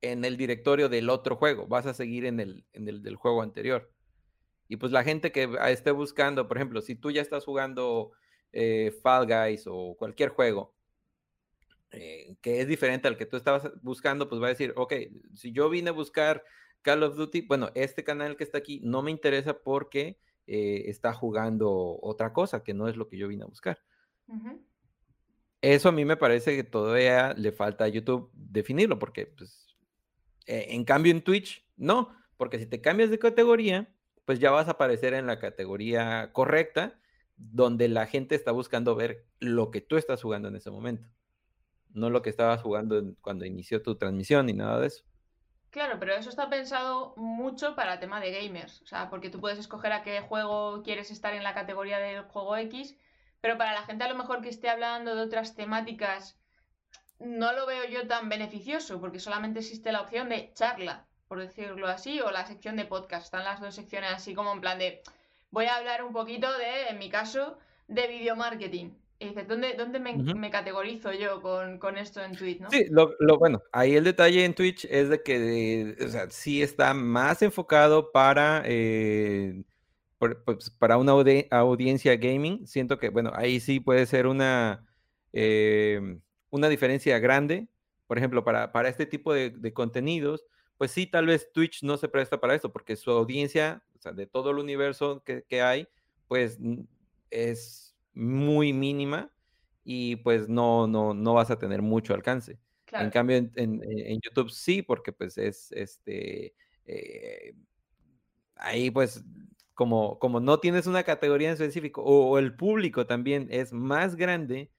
en el directorio del otro juego, vas a seguir en el, en el del juego anterior. Y pues la gente que esté buscando, por ejemplo, si tú ya estás jugando eh, Fall Guys o cualquier juego eh, que es diferente al que tú estabas buscando, pues va a decir, ok, si yo vine a buscar Call of Duty, bueno, este canal que está aquí no me interesa porque eh, está jugando otra cosa que no es lo que yo vine a buscar. Eso a mí me parece que todavía le falta a YouTube definirlo, porque pues, eh, en cambio, en Twitch, no, porque si te cambias de categoría, pues ya vas a aparecer en la categoría correcta, donde la gente está buscando ver lo que tú estás jugando en ese momento, no lo que estabas jugando cuando inició tu transmisión ni nada de eso. Claro, pero eso está pensado mucho para el tema de gamers, o sea, porque tú puedes escoger a qué juego quieres estar en la categoría del juego X, pero para la gente a lo mejor que esté hablando de otras temáticas no lo veo yo tan beneficioso, porque solamente existe la opción de charla, por decirlo así, o la sección de podcast. Están las dos secciones así como en plan de, voy a hablar un poquito de, en mi caso, de video marketing. Y dices, ¿dónde, dónde me, categorizo yo con, esto en Twitch? ¿no? Sí, lo, bueno, ahí el detalle en Twitch es de que, o sea, sí está más enfocado para, eh, pues, para una audiencia gaming. Siento que, bueno, ahí sí puede ser una, eh, una diferencia grande, por ejemplo, para, para este tipo de, contenidos, pues sí, tal vez Twitch no se presta para eso, porque su audiencia, o sea, de todo el universo que, hay, pues es muy mínima y pues no, no, no vas a tener mucho alcance. En cambio, en, YouTube sí, porque pues es, este, eh, ahí pues como, como no tienes una categoría en específico o, el público también es más grande,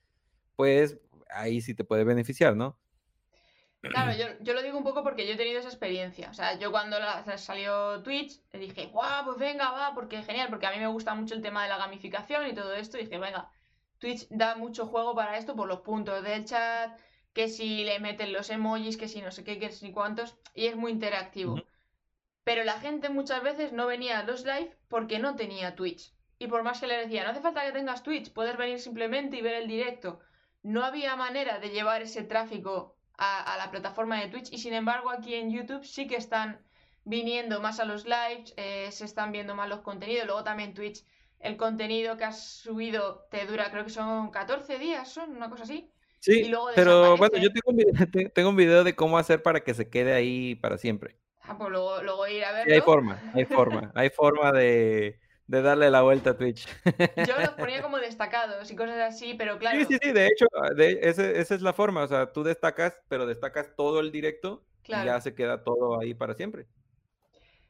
pues ahí sí te puede beneficiar, ¿no? Claro, yo, yo, lo digo un poco porque yo he tenido esa experiencia. O sea, yo cuando salió Twitch, le dije, guau, pues venga, va, porque genial, porque a mí me gusta mucho el tema de la gamificación y todo esto. Y dije, venga, Twitch da mucho juego para esto por los puntos del chat, que si le meten los emojis, que si no sé qué, que si cuántos, y es muy interactivo. Pero la gente muchas veces no venía a los live porque no tenía Twitch. Y por más que le decía, no hace falta que tengas Twitch, puedes venir simplemente y ver el directo. No había manera de llevar ese tráfico a, la plataforma de Twitch y sin embargo aquí en YouTube sí que están viniendo más a los lives, eh, se están viendo más los contenidos. Luego también Twitch, el contenido que has subido te dura, creo que son 14 días, son una cosa así. Sí, pero bueno, yo tengo un, video, tengo un video de cómo hacer para que se quede ahí para siempre. Ah, pues luego, ir a verlo. hay forma, hay forma, hay forma de, darle la vuelta a Twitch. Yo los ponía como destacados y cosas así, pero claro. Sí, sí, sí, de hecho, de, esa es la forma, o sea, tú destacas, pero destacas todo el directo y ya se queda todo ahí para siempre.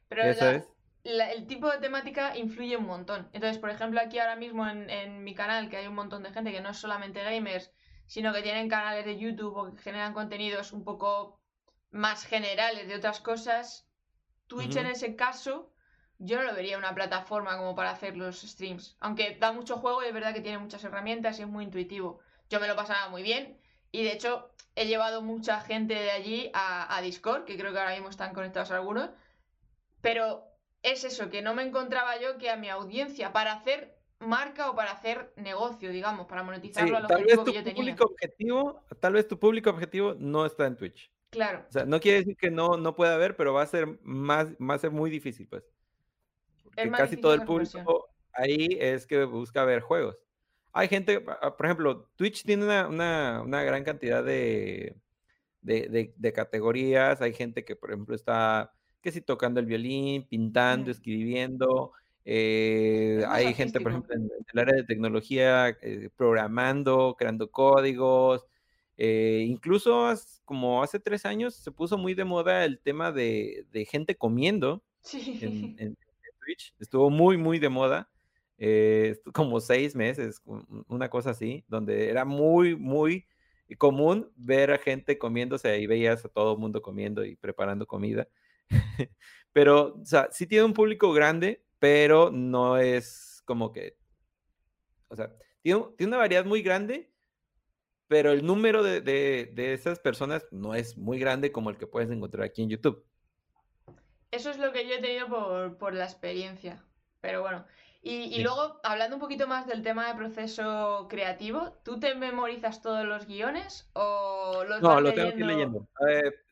Pero es. el tipo de temática influye un montón. Entonces, por ejemplo, aquí ahora mismo en, en mi canal, que hay un montón de gente que no es solamente gamers, sino que tienen canales de YouTube o que generan contenidos un poco más generales de otras cosas, Twitch en ese caso yo no lo vería una plataforma como para hacer los streams. Aunque da mucho juego y es verdad que tiene muchas herramientas y es muy intuitivo. Yo me lo pasaba muy bien y de hecho he llevado mucha gente de allí a, Discord, que creo que ahora mismo están conectados algunos. Pero es eso, que no me encontraba yo que a mi audiencia para hacer marca o para hacer negocio, digamos, para monetizarlo al objetivo que yo tenía. Objetivo, tal vez tu público objetivo no está en Twitch. Claro. O sea, no quiere decir que no, no pueda haber, pero va a ser más, va a ser muy difícil, pues. Porque casi todo el público ahí es que busca ver juegos. Hay gente, ah, por ejemplo, Twitch tiene una, gran cantidad de, de, categorías. Hay gente que, por ejemplo, está, que si tocando el violín, pintando, escribiendo. Eh, hay gente, por ejemplo, en, el área de tecnología, eh, programando, creando códigos. Eh, incluso como hace tres años se puso muy de moda el tema de, gente comiendo en, Estuvo muy, muy de moda. Eh, como seis meses, una cosa así, donde era muy, muy común ver a gente comiéndose y veías a todo el mundo comiendo y preparando comida. pero, o sea, sí tiene un público grande, pero no es como que, o sea, tiene, tiene una variedad muy grande, pero el número de, esas personas no es muy grande como el que puedes encontrar aquí en YouTube. Eso es lo que yo he tenido por, la experiencia. Pero bueno. Y, luego, hablando un poquito más del tema de proceso creativo, ¿tú te memorizas todos los guiones o los No, lo tengo que ir leyendo.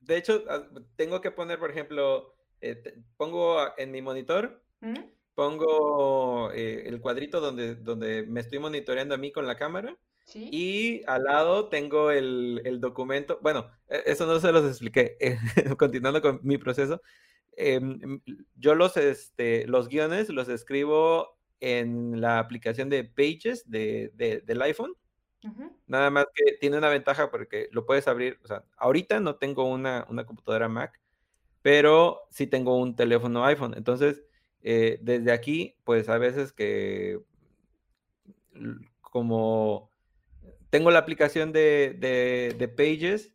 de hecho, tengo que poner, por ejemplo, eh, pongo en mi monitor, ¿Mm? pongo eh, el cuadrito donde, donde me estoy monitoreando a mí con la cámara y al lado tengo el, documento, bueno, e, eso no se los expliqué, continuando con mi proceso. Em, yo los, este, los guiones los escribo en la aplicación de Pages de, del iPhone. Nada más que tiene una ventaja porque lo puedes abrir, o sea, ahorita no tengo una, computadora Mac, pero sí tengo un teléfono iPhone. Entonces, eh, desde aquí, pues a veces que como tengo la aplicación de, Pages.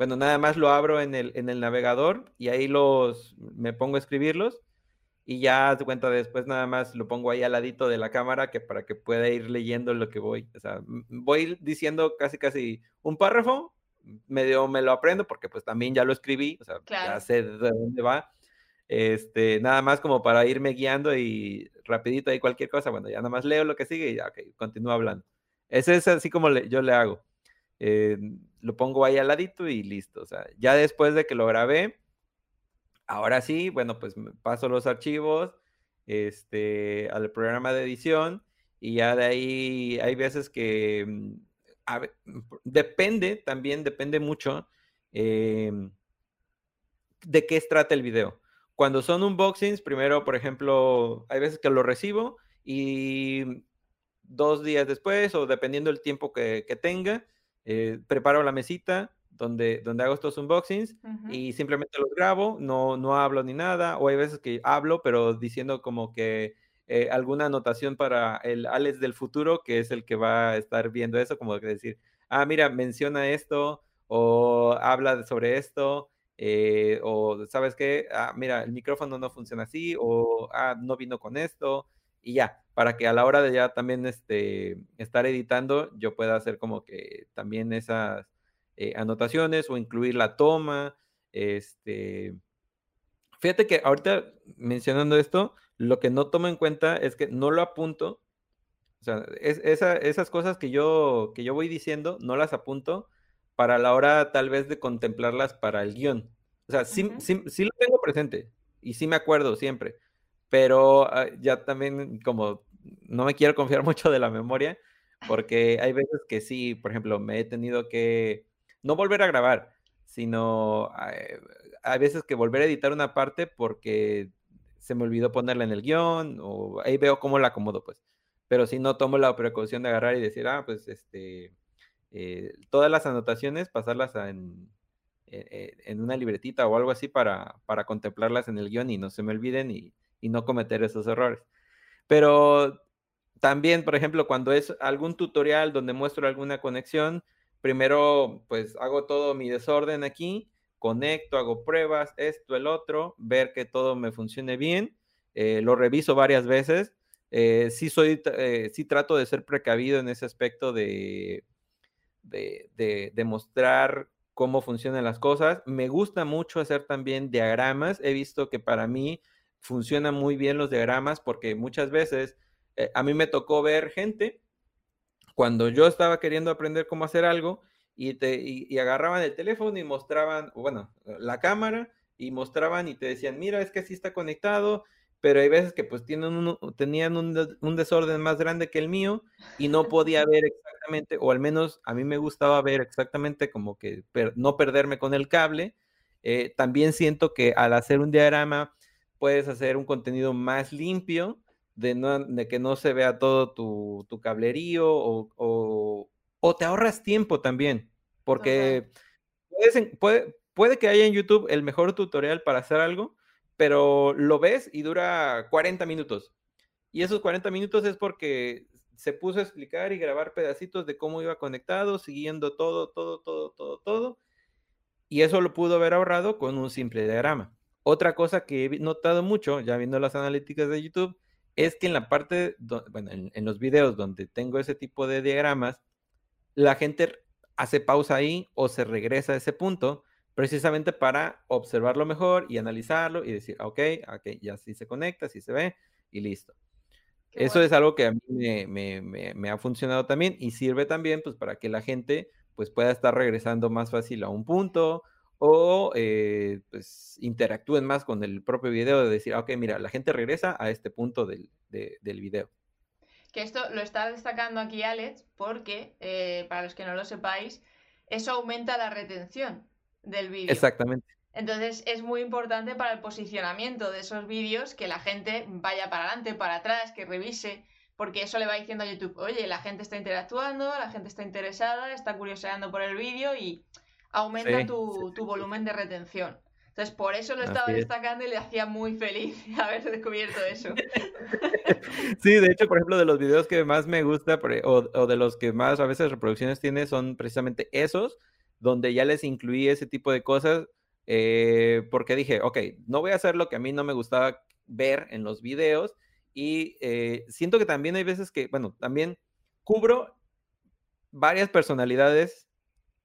Bueno, nada más lo abro en el, en el navegador y ahí los me pongo a escribirlos y ya de cuenta después nada más lo pongo ahí al ladito de la cámara que para que pueda ir leyendo lo que voy. O sea, voy diciendo casi casi un párrafo, medio me lo aprendo porque pues también ya lo escribí, o sea, ya sé de dónde va. Este, nada más como para irme guiando y rapidito ahí cualquier cosa, bueno, ya nada más leo lo que sigue y ya, ok, continúo hablando. Ese es así como yo le hago. Eh, lo pongo ahí al ladito y listo. Ya después de que lo grabé, ahora sí, bueno, pues paso los archivos este, al programa de edición y ya de ahí hay veces que mm, depende, también depende mucho em, de qué trata el video. Cuando son unboxings, primero, por ejemplo, hay veces que lo recibo y dos días después o dependiendo del tiempo que, tenga, eh, preparo la mesita donde, donde hago estos unboxings y simplemente los grabo, no, no hablo ni nada, o hay veces que hablo, pero diciendo como que eh, alguna anotación para el Alex del futuro, que es el que va a estar viendo eso, como que decir, ah, mira, menciona esto o habla sobre esto. Eh, o sabes qué, ah, mira, el micrófono no funciona así, o ah, no vino con esto, y ya, para que a la hora de ya también este, estar editando, yo pueda hacer como que también esas eh, anotaciones o incluir la toma. Este, fíjate que ahorita mencionando esto, lo que no tomo en cuenta es que no lo apunto. O sea, esas cosas que yo, que yo voy diciendo, no las apunto para la hora tal vez de contemplarlas para el guion. O sea, sí, sí, lo tengo presente y sí me acuerdo siempre, pero ah, ya también como no me quiero confiar mucho de la memoria, porque hay veces que sí, por ejemplo, me he tenido que no volver a grabar, sino eh, hay veces que volver a editar una parte porque se me olvidó ponerla en el guion o ahí veo cómo la acomodo, pues. Pero si no tomo la precaución de agarrar y decir, ah, pues este, eh, todas las anotaciones, pasarlas en, en, una libretita o algo así para, para contemplarlas en el guion y no se me olviden y, y no cometer esos errores. Pero también, por ejemplo, cuando es algún tutorial donde muestro alguna conexión, primero pues hago todo mi desorden aquí, conecto, hago pruebas, esto, el otro, ver que todo me funcione bien, eh, lo reviso varias veces. Eh, sí soy, eh, sí trato de ser precavido en ese aspecto de, de, de, mostrar cómo funcionan las cosas. Me gusta mucho hacer también diagramas. He visto que para mí funcionan muy bien los diagramas porque muchas veces a mí me tocó ver gente cuando yo estaba queriendo aprender cómo hacer algo y, te, y, agarraban el teléfono y mostraban, bueno, la cámara y mostraban y te decían, mira, es que así está conectado, pero hay veces que pues tienen un, tenían un, un, desorden más grande que el mío y no podía ver exactamente, o al menos a mí me gustaba ver exactamente como que no perderme con el cable. Eh, también siento que al hacer un diagrama puedes hacer un contenido más limpio de, que no se vea todo tu, tu cablerío o, o, te ahorras tiempo también, porque puede, puede que haya en YouTube el mejor tutorial para hacer algo, pero lo ves y dura 40 minutos. Y esos 40 minutos es porque se puso a explicar y grabar pedacitos de cómo iba conectado, siguiendo todo, todo, todo, todo, todo. Y eso lo pudo haber ahorrado con un simple diagrama. Otra cosa que he notado mucho, ya viendo las analíticas de YouTube, es que en la parte, bueno, en, los videos donde tengo ese tipo de diagramas, la gente hace pausa ahí o se regresa a ese punto precisamente para observarlo mejor y analizarlo y decir, ok, ok, ya sí se conecta, sí se ve y listo. Eso es algo que a mí me, me, ha funcionado también y sirve también pues para que la gente pues pueda estar regresando más fácil a un punto o eh, pues interactúen más con el propio video de decir, ok, mira, la gente regresa a este punto del, del video. Que esto lo está destacando aquí Alex porque, eh, para los que no lo sepáis, eso aumenta la retención del vídeo. Exactamente. Entonces es muy importante para el posicionamiento de esos vídeos que la gente vaya para adelante, para atrás, que revise, porque eso le va diciendo a YouTube, oye, la gente está interactuando, la gente está interesada, está curioseando por el vídeo y aumenta tu, volumen de retención. Entonces, por eso lo estaba destacando y le hacía muy feliz haber descubierto eso. Sí, de hecho, por ejemplo, de los videos que más me gusta o, de los que más a veces reproducciones tiene son precisamente esos, donde ya les incluí ese tipo de cosas, eh, porque dije, ok, no voy a hacer lo que a mí no me gustaba ver en los videos y eh, siento que también hay veces que, bueno, también cubro varias personalidades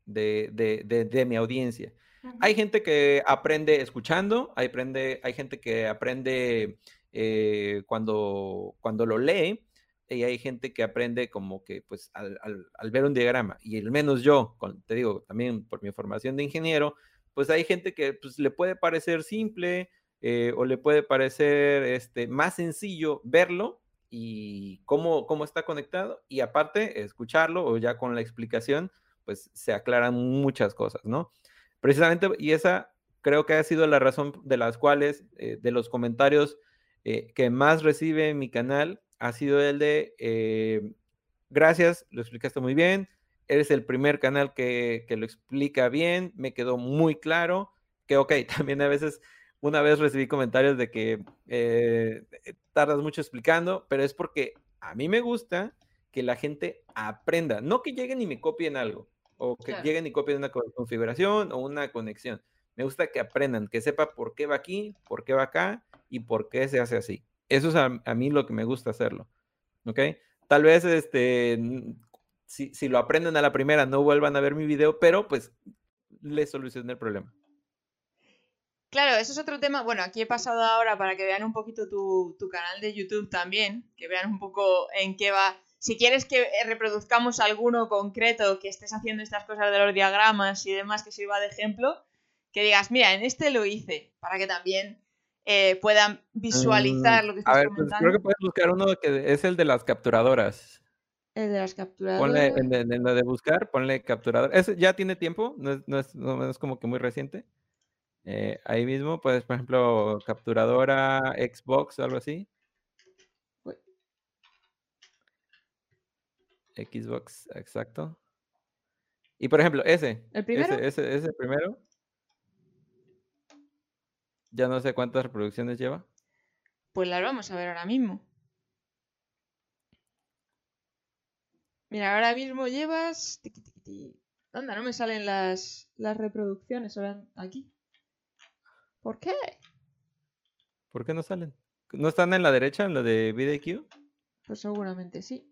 de, mi audiencia. Hay gente que aprende escuchando, hay, aprende, hay gente que aprende eh, cuando, cuando lo lee, y hay gente que aprende como que pues al, ver un diagrama, y al menos yo, te digo, también por mi formación de ingeniero, pues hay gente que pues, le puede parecer simple eh, o le puede parecer este, más sencillo verlo y cómo, cómo está conectado, y aparte escucharlo o ya con la explicación, pues se aclaran muchas cosas, ¿no? Precisamente, y esa creo que ha sido la razón de las cuales, eh, de los comentarios eh, que más recibe mi canal, ha sido el de, eh, gracias, lo explicaste muy bien, eres el primer canal que, que, lo explica bien, me quedó muy claro, que ok, también a veces una vez recibí comentarios de que tardas mucho explicando, pero es porque a mí me gusta que la gente aprenda, no que lleguen y me copien algo, o que lleguen y copien una configuración o una conexión. Me gusta que aprendan, que sepa por qué va aquí, por qué va acá y por qué se hace así. Eso es a, mí lo que me gusta hacerlo. ¿Ok? Tal vez este, si, si, lo aprenden a la primera no vuelvan a ver mi video, pero pues les solucioné el problema. Claro, eso es otro tema. Bueno, aquí he pasado ahora para que vean un poquito tu, tu canal de YouTube también, que vean un poco en qué va si quieres que reproduzcamos alguno concreto, que estés haciendo estas cosas de los diagramas y demás que sirva de ejemplo, que digas, mira, en este lo hice, para que también eh, puedan visualizar mm, lo que estás a ver, pues, creo que puedes buscar uno que es el de las capturadoras. El de las capturadoras. Ponle, en, lo de buscar, ponle capturador. ¿Ese ya tiene tiempo, no es, no es, no es como que muy reciente. Eh, ahí mismo, puedes, por ejemplo, capturadora Xbox o algo así. Xbox, exacto. Y por ejemplo, ese. ¿El primero? Ese, ese, primero. Ya no sé cuántas reproducciones lleva. Pues las vamos a ver ahora mismo. Mira, ahora mismo llevas. ¿Dónde no me salen las, las reproducciones ahora aquí? ¿Por qué? ¿Por qué no salen? ¿No están en la derecha, en lo de VDQ? Pues seguramente sí.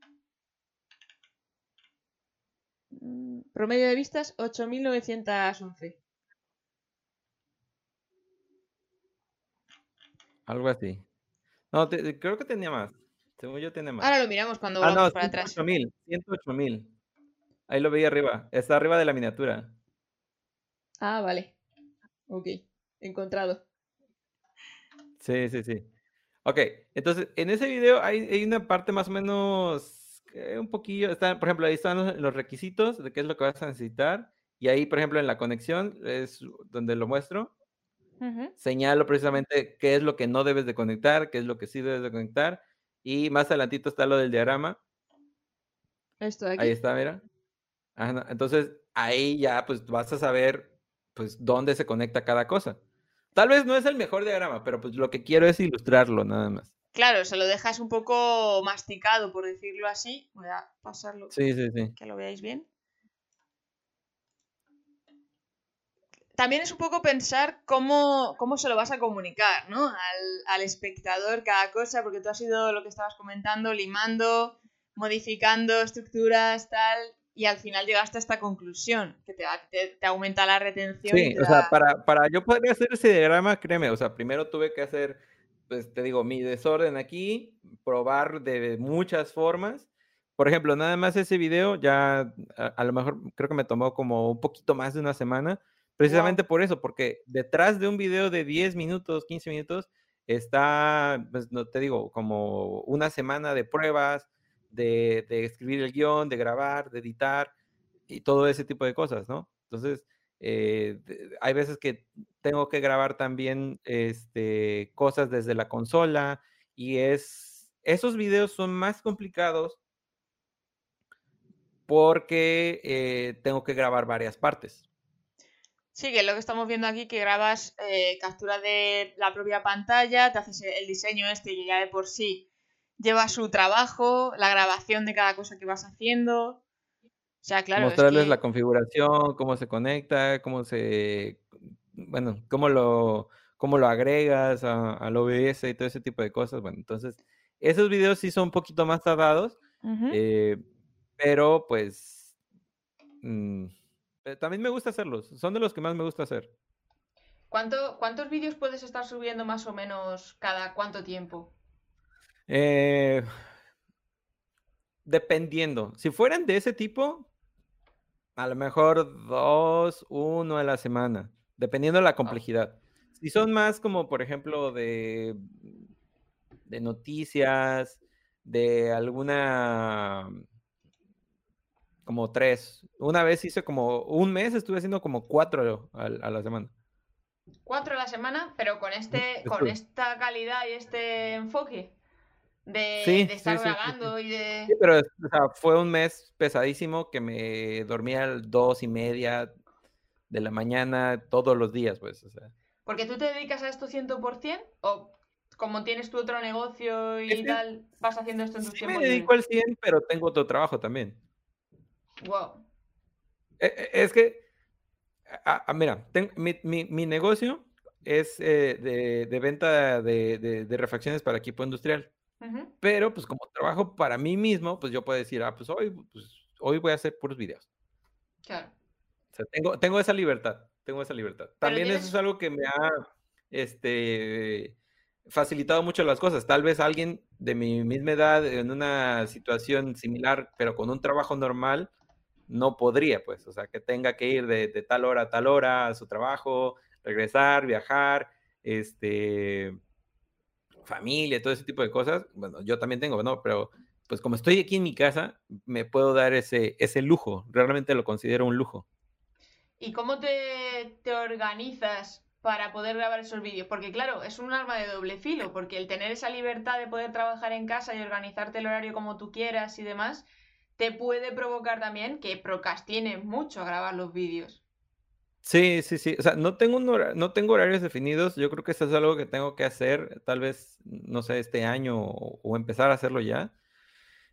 Mm, promedio de vistas 8.911. Algo así. No, creo que tenía más. Según yo tenía más. Ahora lo miramos cuando ah, vamos para atrás. 108.000. Ahí lo veía arriba. Está arriba de la miniatura. Ah, vale. Ok. Encontrado. Sí, sí, sí. Ok, entonces en ese video hay, hay una parte más o menos eh, un poquillo, está, por ejemplo, ahí están los, requisitos de qué es lo que vas a necesitar. Y ahí, por ejemplo, en la conexión es donde lo muestro. Señalo precisamente qué es lo que no debes de conectar, qué es lo que sí debes de conectar. Y más adelantito está lo del diagrama. Esto aquí. Ahí está, mira. Entonces, ahí ya pues vas a saber pues dónde se conecta cada cosa. Tal vez no es el mejor diagrama, pero pues lo que quiero es ilustrarlo nada más. Claro, se lo dejas un poco masticado, por decirlo así. Voy a pasarlo. Sí, sí, sí. Que lo veáis bien. También es un poco pensar cómo, cómo se lo vas a comunicar, ¿no? Al, al, espectador cada cosa, porque tú has sido lo que estabas comentando, limando, modificando estructuras, tal, y al final llegaste a esta conclusión, que te, te, te aumenta la retención. Sí, o sea, para, para yo poder hacer ese diagrama, créeme, o sea, primero tuve que hacer pues te digo, mi desorden aquí, probar de muchas formas. Por ejemplo, nada más ese video ya a, lo mejor creo que me tomó como un poquito más de una semana, precisamente por eso, porque detrás de un video de 10 minutos, 15 minutos, está, pues no te digo, como una semana de pruebas, de, de escribir el guion, de grabar, de editar y todo ese tipo de cosas, ¿no? Entonces, eh, hay veces que tengo que grabar también este, cosas desde la consola y es, esos videos son más complicados porque eh, tengo que grabar varias partes. Sí, que es lo que estamos viendo aquí, que grabas eh, captura de la propia pantalla, te haces el diseño este que ya de por sí lleva su trabajo, la grabación de cada cosa que vas haciendo, Mostrarles la configuración, cómo se conecta, cómo se, bueno, cómo lo, cómo lo agregas al OBS y todo ese tipo de cosas. Bueno, entonces, esos videos sí son un poquito más tardados, eh, pero pues mm, eh, también me gusta hacerlos. Son de los que más me gusta hacer. ¿Cuánto, ¿Cuántos vídeos puedes estar subiendo más o menos cada cuánto tiempo? Eh, dependiendo. Si fueran de ese tipo, a lo mejor dos, uno a la semana, dependiendo de la complejidad. Si son más como, por ejemplo, de, de noticias, de alguna, como tres. Una vez hice como, un mes estuve haciendo como cuatro a, la semana. Cuatro a la semana, pero con este, con esta calidad y este enfoque de, estar grabando y de... Sí, pero fue un mes pesadísimo que me dormía a dos y media de la mañana todos los días, pues. Porque tú te dedicas a esto 100% o como tienes tu otro negocio y tal, vas haciendo esto en tu sí tiempo me dedico al 100, pero tengo otro trabajo también. Wow. E, e, es que, mira, mi, negocio es eh, de, venta de, refacciones para equipo industrial. Pero, pues, como trabajo para mí mismo, pues yo puedo decir, ah, pues hoy, pues, hoy voy a hacer puros videos. Claro. O sea, tengo, tengo esa libertad, tengo esa libertad. También eso es algo que me ha, este, facilitado mucho las cosas. Tal vez alguien de mi misma edad, en una situación similar, pero con un trabajo normal, no podría, pues, o sea, que tenga que ir de, tal hora a tal hora a su trabajo, regresar, viajar, este, familia, todo ese tipo de cosas. Bueno, yo también tengo, ¿no? Pero, pues, como estoy aquí en mi casa, me puedo dar ese, ese lujo. Realmente lo considero un lujo. ¿Y cómo te, te organizas para poder grabar esos vídeos. Porque claro, es un arma de doble filo, porque el tener esa libertad de poder trabajar en casa y organizarte el horario como tú quieras y demás, te puede provocar también que procrastines mucho a grabar los vídeos. Sí, sí, sí. O sea, no tengo, no tengo horarios definidos. Yo creo que eso es algo que tengo que hacer, tal vez, no sé, este año o, empezar a hacerlo ya.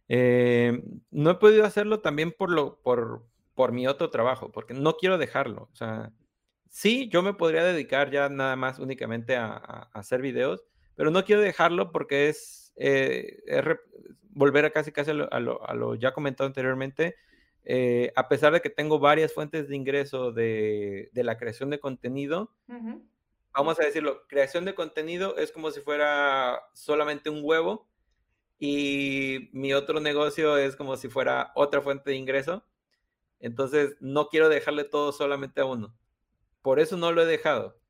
Eh, no he podido hacerlo también por, lo, por, por mi otro trabajo, porque no quiero dejarlo. O sea, sí, yo me podría dedicar ya nada más únicamente a, hacer videos, pero no quiero dejarlo porque es, eh, volver a casi casi a lo, ya comentado anteriormente. Eh, a pesar de que tengo varias fuentes de ingreso de, la creación de contenido, vamos a decirlo, creación de contenido es como si fuera solamente un huevo y mi otro negocio es como si fuera otra fuente de ingreso. Entonces, no quiero dejarle todo solamente a uno. Por eso no lo he dejado.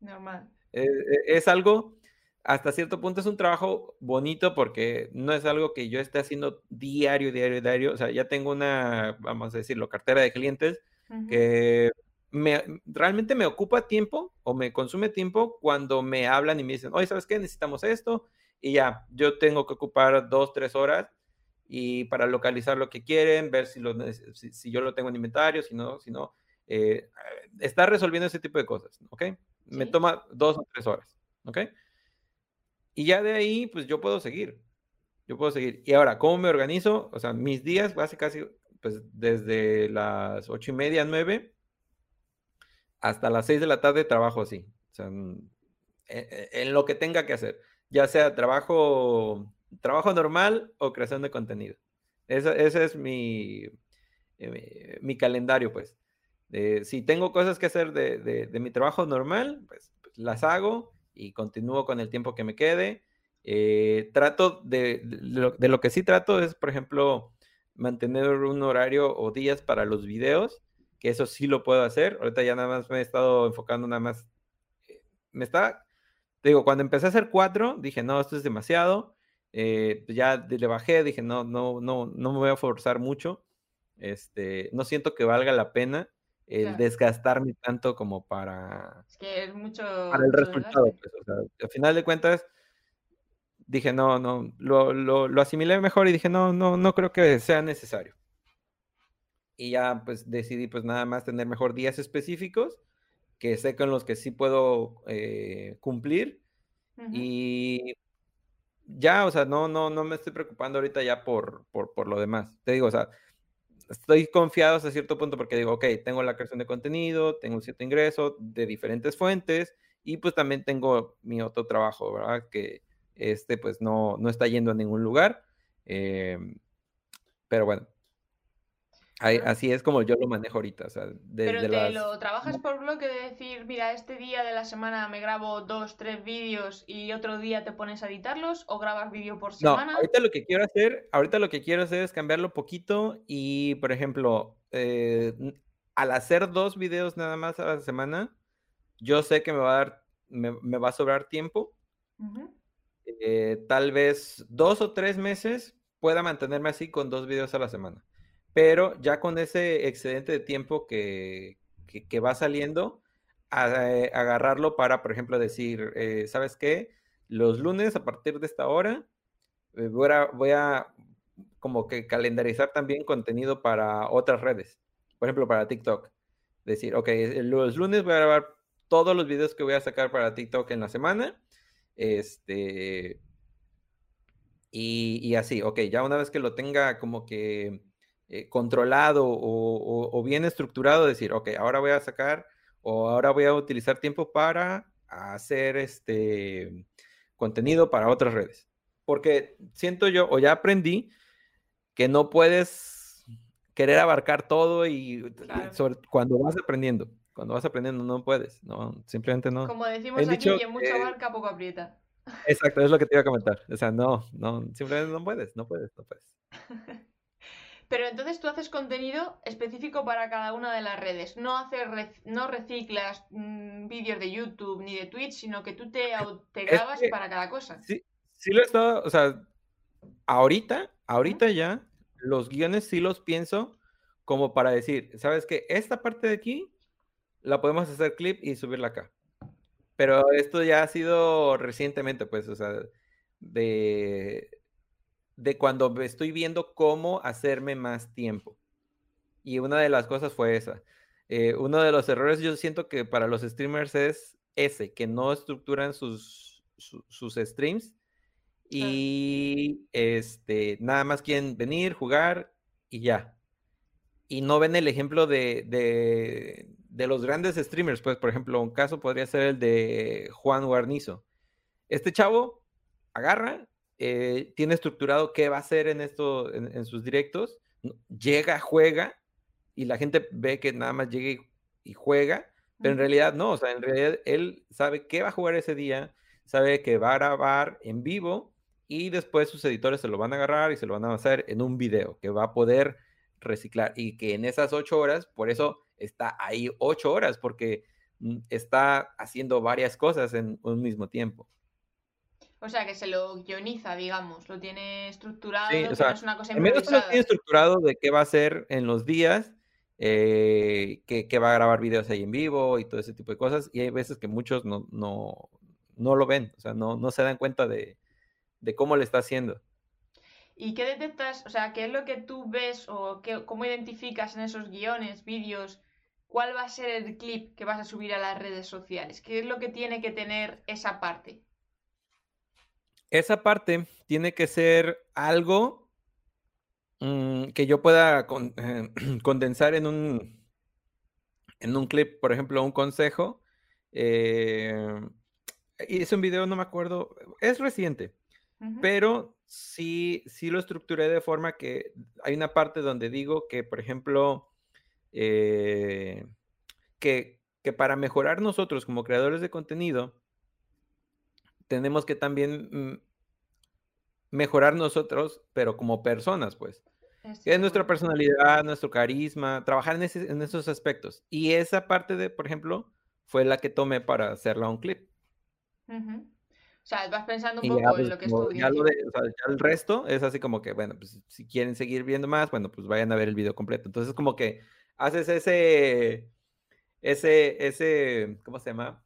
Normal. Eh, eh, es algo, hasta cierto punto es un trabajo bonito porque no es algo que yo esté haciendo diario, diario, diario. O sea, ya tengo una, vamos a decirlo, cartera de clientes que me, realmente me ocupa tiempo o me consume tiempo cuando me hablan y me dicen, oye, ¿sabes qué? Necesitamos esto. Y ya, yo tengo que ocupar dos, tres horas y para localizar lo que quieren, ver si, lo, si, si yo lo tengo en inventario, si no, si no eh, está resolviendo ese tipo de cosas, ¿ok? Me toma dos o tres horas, ¿ok? Y ya de ahí, pues yo puedo seguir, yo puedo seguir. Y ahora, ¿cómo me organizo? O sea, mis días, básicamente, pues desde las ocho y media, nueve, hasta las seis de la tarde trabajo así, o sea, en, en lo que tenga que hacer, ya sea trabajo, trabajo normal o creación de contenido. Ese, ese es mi, eh, mi calendario, pues si tengo cosas que hacer de, mi trabajo normal, pues, pues, las hago y continúo con el tiempo que me quede. Eh, trato de, de lo, que sí trato es, por ejemplo, mantener un horario o días para los videos, que eso sí lo puedo hacer. Ahorita ya nada más me he estado enfocando nada más. Eh, me está, digo, cuando empecé a hacer cuatro, dije, no, esto es demasiado. Eh, pues ya le bajé, dije, no, no, no, no me voy a forzar mucho. Este, no siento que valga la pena el desgastarme tanto como para, es que es mucho, para el resultado. Pues, o sea, al final de cuentas, dije, no, no, lo, lo, lo, asimilé mejor y dije, no, no, no creo que sea necesario. Y ya pues decidí pues nada más tener mejor días específicos que sé con los que sí puedo eh, cumplir. Y ya, o sea, no, no, no me estoy preocupando ahorita ya por, por, por lo demás. Te digo, o sea, estoy confiado hasta cierto punto porque digo, ok, tengo la creación de contenido, tengo un cierto ingreso de diferentes fuentes y pues también tengo mi otro trabajo, ¿verdad? Que este pues no, no está yendo a ningún lugar. Em, pero bueno, así es como yo lo manejo ahorita. O sea, Pero te lo trabajas por bloque de decir, mira, este día de la semana me grabo dos, tres vídeos y otro día te pones a editarlos o grabas vídeo por semana. No, ahorita lo que quiero hacer, ahorita lo que quiero hacer es cambiarlo poquito y, por ejemplo, eh, al hacer dos videos nada más a la semana, yo sé que me va a dar, me, va a sobrar tiempo. Eh, tal vez dos o tres meses pueda mantenerme así con dos videos a la semana pero ya con ese excedente de tiempo que, va saliendo, eh, agarrarlo para, por ejemplo, decir, eh, ¿sabes qué? Los lunes a partir de esta hora eh, voy, a, como que calendarizar también contenido para otras redes, por ejemplo, para TikTok. Decir, ok, los lunes voy a grabar todos los videos que voy a sacar para TikTok en la semana. Este. Y, así, ok, ya una vez que lo tenga como que eh, controlado o, bien estructurado, decir, ok, ahora voy a sacar o ahora voy a utilizar tiempo para hacer este contenido para otras redes. Porque siento yo, o ya aprendí, que no puedes querer abarcar todo y cuando vas aprendiendo. Cuando vas aprendiendo no puedes, no, simplemente no. Como decimos aquí, y en mucha barca poco aprieta. Exacto, es lo que te iba a comentar. O sea, no, no, simplemente no puedes, no puedes, no puedes. Pero entonces tú haces contenido específico para cada una de las redes. No haces no reciclas mm, vídeos de YouTube ni de Twitch, sino que tú te, te grabas para cada cosa. Sí, sí lo he estado, o sea, ahorita, ahorita ya, los guiones sí los pienso como para decir, ¿sabes qué? Esta parte de aquí la podemos hacer clip y subirla acá. Pero esto ya ha sido recientemente, pues, o sea, de, de cuando estoy viendo cómo hacerme más tiempo. Y una de las cosas fue esa. Eh, uno de los errores yo siento que para los streamers es ese, que no estructuran sus, sus streams y este, nada más quieren venir, jugar y ya. Y no ven el ejemplo de, de, de los grandes streamers. Pues, por ejemplo, un caso podría ser el de Juan Guarnizo. Este chavo agarra, eh, tiene estructurado qué va a hacer en, esto, en, sus directos, llega, juega y la gente ve que nada más llega y, juega, pero en realidad no, o sea, en realidad él sabe qué va a jugar ese día, sabe que va a grabar en vivo y después sus editores se lo van a agarrar y se lo van a hacer en un video que va a poder reciclar y que en esas ocho horas, por eso está ahí ocho horas, porque mm, está haciendo varias cosas en un mismo tiempo. O sea, que se lo guioniza, digamos, lo tiene estructurado, sí, o sea, es una cosa improvisada. lo tiene estructurado de qué va a hacer en los días, eh, que, va a grabar videos ahí en vivo y todo ese tipo de cosas, y hay veces que muchos no, no, no lo ven, o sea, no, no se dan cuenta de, de cómo le está haciendo. ¿Y qué detectas? O sea, ¿qué es lo que tú ves o qué, cómo identificas en esos guiones, vídeos, cuál va a ser el clip que vas a subir a las redes sociales? ¿Qué es lo que tiene que tener esa parte? Esa parte tiene que ser algo mm, que yo pueda eh, condensar en un, en un clip, por ejemplo, un consejo. Eh, hice un video, no me acuerdo, es reciente, pero sí, sí lo estructuré de forma que hay una parte donde digo que, por ejemplo, eh, que, que para mejorar nosotros como creadores de contenido, tenemos que también mm, mejorar nosotros, pero como personas, pues. Es nuestra personalidad, nuestro carisma, trabajar en, esos aspectos. Y esa parte de, por ejemplo, fue la que tomé para hacerla un clip. O sea, vas pensando un poco en pues, lo que es ya, el resto es así como que, bueno, pues si quieren seguir viendo más, bueno, pues vayan a ver el video completo. Entonces, como que haces ese, ese, ese, ¿cómo se llama?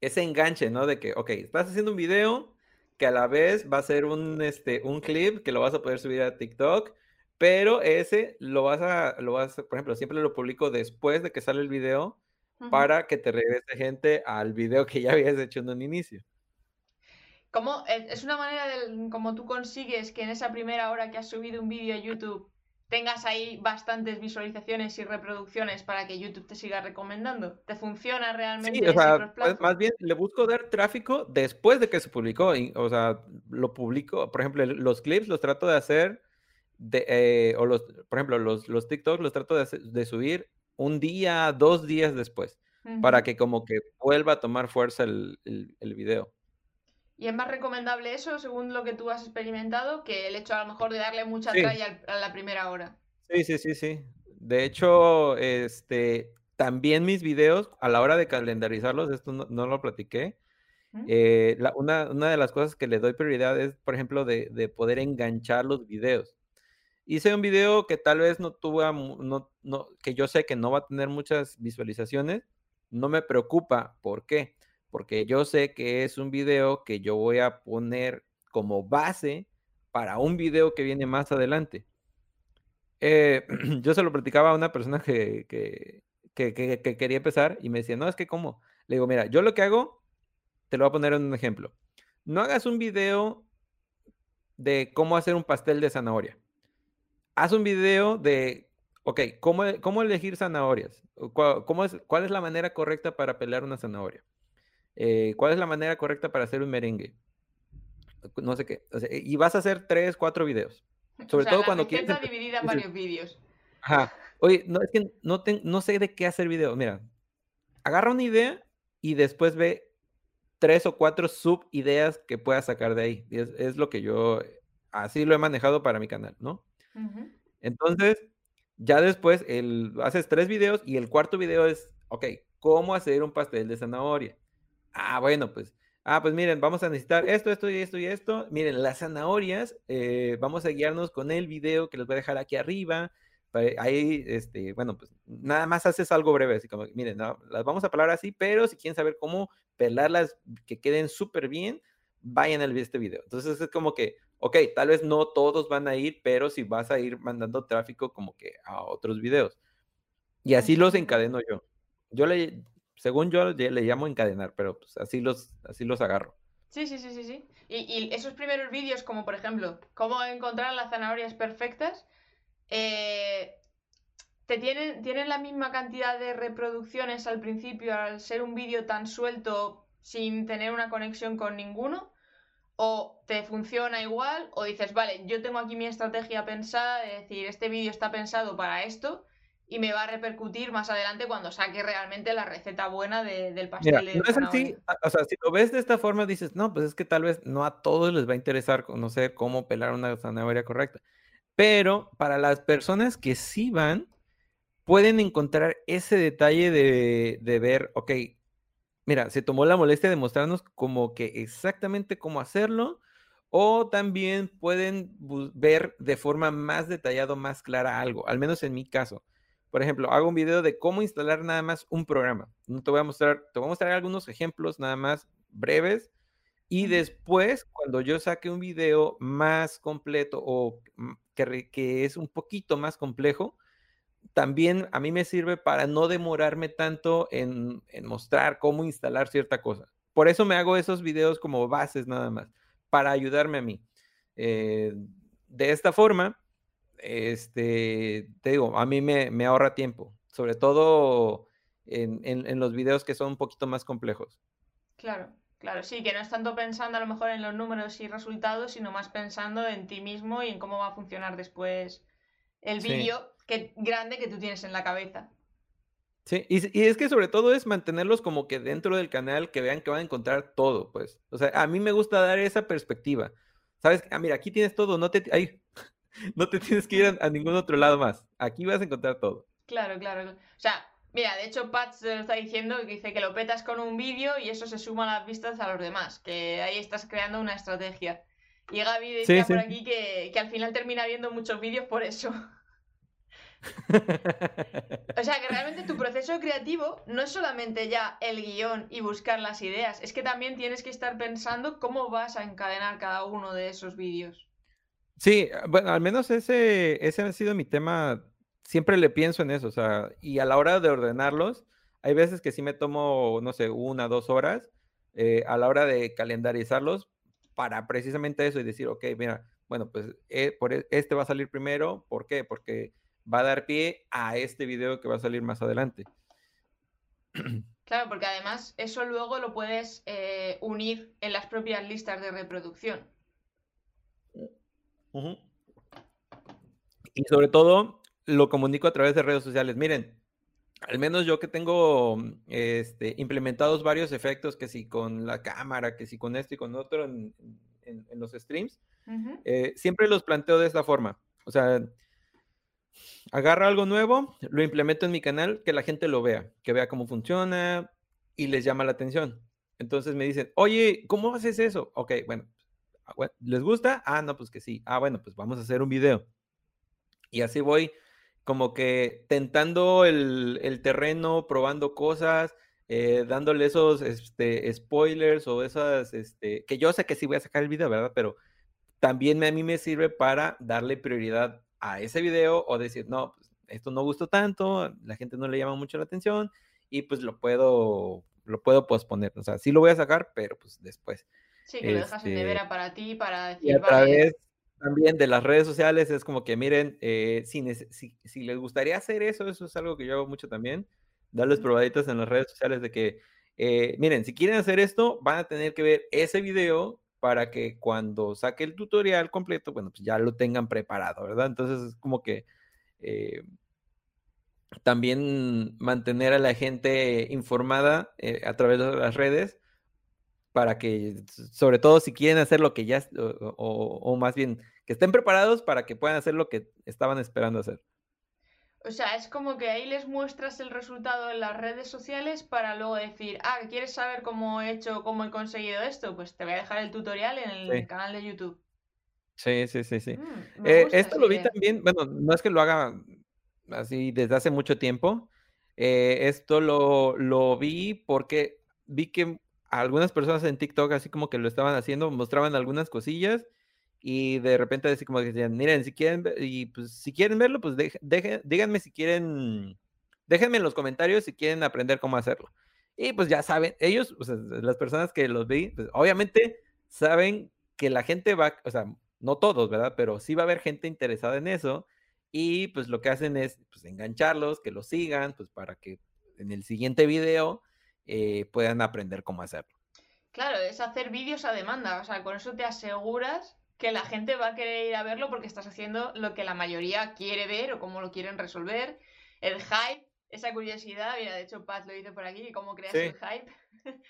Ese enganche, ¿no? De que, ok, estás haciendo un video que a la vez va a ser un, este, un clip que lo vas a poder subir a TikTok, pero ese lo vas a, lo vas por ejemplo, siempre lo publico después de que sale el video para que te regrese gente al video que ya habías hecho en un inicio. ¿Cómo? Eh, es una manera de como tú consigues que en esa primera hora que has subido un vídeo a YouTube tengas ahí bastantes visualizaciones y reproducciones para que YouTube te siga recomendando. ¿Te funciona realmente? Sí, o sea, más bien le busco dar tráfico después de que se publicó. o sea, lo publico, por ejemplo, los clips los trato de hacer, de, eh, o los, por ejemplo, los, los TikToks los trato de, subir un día, dos días después, para que como que vuelva a tomar fuerza el, el video. Y es más recomendable eso, según lo que tú has experimentado, que el hecho a lo mejor de darle mucha tralla a la primera hora. Sí, sí, sí, sí. De hecho, este, también mis videos, a la hora de calendarizarlos, esto no, lo platiqué, eh, una, de las cosas que le doy prioridad es, por ejemplo, de, poder enganchar los videos. Hice un video que tal vez no tuvo, no, no, que yo sé que no va a tener muchas visualizaciones, no me preocupa. ¿Por qué? Porque yo sé que es un video que yo voy a poner como base para un video que viene más adelante. Eh, yo se lo platicaba a una persona que, que, quería empezar y me decía, no, es que cómo. Le digo, mira, yo lo que hago, te lo voy a poner en un ejemplo. No hagas un video de cómo hacer un pastel de zanahoria. Haz un video de, ok, cómo, cómo elegir zanahorias. ¿Cómo es, ¿Cuál es la manera correcta para pelar una zanahoria? Eh, ¿Cuál es la manera correcta para hacer un merengue? No sé qué. y vas a hacer tres, cuatro videos. Sobre todo cuando quieres. dividida en varios vídeos. Ajá. Oye, no, es que no, no sé de qué hacer video. Mira, agarra una idea y después ve tres o cuatro sub ideas que puedas sacar de ahí. Es, es lo que yo, así lo he manejado para mi canal, ¿no? Entonces, ya después el, haces tres videos y el cuarto video es, ok, ¿cómo hacer un pastel de zanahoria? Ah, bueno, pues, ah, pues miren, vamos a necesitar esto, esto y esto y esto. Miren, las zanahorias, eh, vamos a guiarnos con el video que les voy a dejar aquí arriba. Ahí, este, bueno, pues nada más haces algo breve, así como, miren, las vamos a pelar así, pero si quieren saber cómo pelarlas que queden súper bien, vayan a ver este video. Entonces es como que, ok, tal vez no todos van a ir, pero si vas a ir mandando tráfico como que a otros videos. Y así los encadeno yo. Yo le, según yo le llamo encadenar, pero pues así los, así los agarro. Sí, sí, sí, sí, sí. Y, esos primeros vídeos, como por ejemplo, cómo encontrar las zanahorias perfectas, eh, ¿te tienen, tienen la misma cantidad de reproducciones al principio al ser un vídeo tan suelto sin tener una conexión con ninguno? ¿O te funciona igual? ¿O dices, vale, yo tengo aquí mi estrategia pensada de decir, este vídeo está pensado para esto y me va a repercutir más adelante cuando saque realmente la receta buena del pastel de no es así, o sea, si lo ves de esta forma dices, no, pues es que tal vez no a todos les va a interesar conocer cómo pelar una zanahoria correcta. Pero para las personas que sí van, pueden encontrar ese detalle de, de ver, ok, mira, se tomó la molestia de mostrarnos como que exactamente cómo hacerlo, o también pueden ver de forma más detallada, más clara algo, al menos en mi caso. Por ejemplo, hago un video de cómo instalar nada más un programa. No te voy a mostrar, te voy a mostrar algunos ejemplos nada más breves y después, cuando yo saque un video más completo o que, es un poquito más complejo, también a mí me sirve para no demorarme tanto en, mostrar cómo instalar cierta cosa. Por eso me hago esos videos como bases nada más, para ayudarme a mí. Eh, de esta forma, este, te digo, a mí me, ahorra tiempo, sobre todo en, en, los videos que son un poquito más complejos. Claro. Claro, sí, que no es tanto pensando a lo mejor en los números y resultados, sino más pensando en ti mismo y en cómo va a funcionar después el vídeo que, grande que tú tienes en la cabeza. Sí, y, es que sobre todo es mantenerlos como que dentro del canal, que vean que van a encontrar todo, pues. O sea, a mí me gusta dar esa perspectiva. ¿Sabes? Ah, mira, aquí tienes todo, no te, no te tienes que ir a, a ningún otro lado más. Aquí vas a encontrar todo. Claro, claro. O sea, Mira, de hecho, Pat se lo está diciendo que dice que lo petas con un vídeo y eso se suma a las vistas a los demás, que ahí estás creando una estrategia. Y Gaby decía por aquí que, al final termina viendo muchos vídeos por eso. o sea que realmente tu proceso creativo no es solamente ya el guion y buscar las ideas, es que también tienes que estar pensando cómo vas a encadenar cada uno de esos vídeos. Sí, bueno, al menos ese, ese ha sido mi tema siempre le pienso en eso, o sea, y a la hora de ordenarlos, hay veces que sí me tomo, no sé, una, dos horas eh, a la hora de calendarizarlos para precisamente eso y decir, ok, mira, bueno, pues eh, por e, este va a salir primero, ¿por qué? Porque va a dar pie a este video que va a salir más adelante. Claro, porque además eso luego lo puedes eh, unir en las propias listas de reproducción. Y sobre todo, lo comunico a través de redes sociales. Miren, al menos yo que tengo este, implementados varios efectos, que si con la cámara, que si con esto y con otro en, los streams, eh, siempre los planteo de esta forma. O sea, agarro algo nuevo, lo implemento en mi canal, que la gente lo vea, que vea cómo funciona y les llama la atención. Entonces me dicen, oye, ¿cómo haces eso? Ok, bueno, ¿les gusta? Ah, no, pues que sí. Ah, bueno, pues vamos a hacer un video. Y así voy como que tentando el, terreno, probando cosas, eh, dándole esos este, spoilers o esas, este, que yo sé que sí voy a sacar el video, ¿verdad? Pero también a mí me sirve para darle prioridad a ese video o decir, no, pues, esto no gustó tanto, la gente no le llama mucho la atención y pues lo puedo, lo puedo posponer. O sea, sí lo voy a sacar, pero pues después. Sí, que lo dejas en nevera este para ti, para decir, y a través también de las redes sociales es como que miren, eh, si, si, les gustaría hacer eso, eso es algo que yo hago mucho también, darles probaditas en las redes sociales de que, eh, miren, si quieren hacer esto, van a tener que ver ese video para que cuando saque el tutorial completo, bueno, pues ya lo tengan preparado, ¿verdad? Entonces es como que eh, también mantener a la gente informada eh, a través de las redes para que, sobre todo si quieren hacer lo que ya, o, más bien, que estén preparados para que puedan hacer lo que estaban esperando hacer. O sea, es como que ahí les muestras el resultado en las redes sociales para luego decir, ah, ¿quieres saber cómo he hecho, cómo he conseguido esto? Pues te voy a dejar el tutorial en el canal de YouTube. Sí, sí, sí, sí. Mm, eh, esto lo vi también, bueno, no es que lo haga así desde hace mucho tiempo. Eh, esto lo, lo vi porque vi que algunas personas en TikTok así como que lo estaban haciendo, mostraban algunas cosillas y de repente así como que decían, miren, si quieren, y pues si quieren verlo, pues díganme si quieren, déjenme en los comentarios si quieren aprender cómo hacerlo. Y pues ya saben, ellos, o sea, las personas que los vi, pues obviamente saben que la gente va, o sea, no todos, ¿verdad? Pero sí va a haber gente interesada en eso. Y pues lo que hacen es pues, engancharlos, que los sigan, pues para que en el siguiente video eh, puedan aprender cómo hacerlo. Claro, es hacer vídeos a demanda, o sea, con eso te aseguras que la gente va a querer ir a verlo porque estás haciendo lo que la mayoría quiere ver o cómo lo quieren resolver. El hype, esa curiosidad, mira, de hecho Pat lo dice por aquí, cómo creas el hype.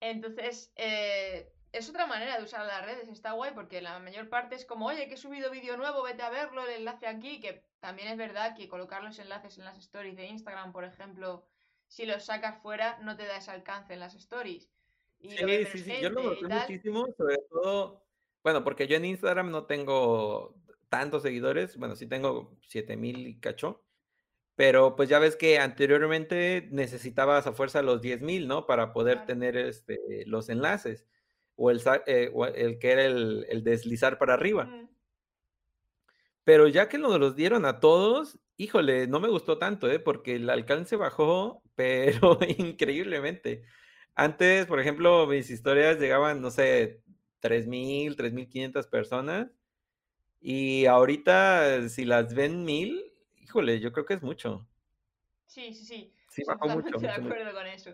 Entonces, eh, es otra manera de usar las redes, está guay porque la mayor parte es como, oye, que he subido vídeo nuevo, vete a verlo, el enlace aquí, que también es verdad que colocar los enlaces en las stories de Instagram, por ejemplo, si los sacas fuera, no te da ese alcance en las stories. sí, sí, sí, yo lo noté muchísimo, sobre todo bueno, porque yo en Instagram no tengo tantos seguidores. Bueno, sí tengo 7000 y cacho. Pero pues ya ves que anteriormente necesitabas a fuerza los 10.000, ¿no? Para poder tener este, los enlaces. O el, eh, el que era el, deslizar para arriba. Pero ya que nos los dieron a todos, híjole, no me gustó tanto, ¿eh? Porque el alcance bajó, pero increíblemente. Antes, por ejemplo, mis historias llegaban, no sé, 3.000, 3.500 personas. Y ahorita, si las ven mil, híjole, yo creo que es mucho. Sí, sí, sí. Sí, bajó mucho. de acuerdo con eso.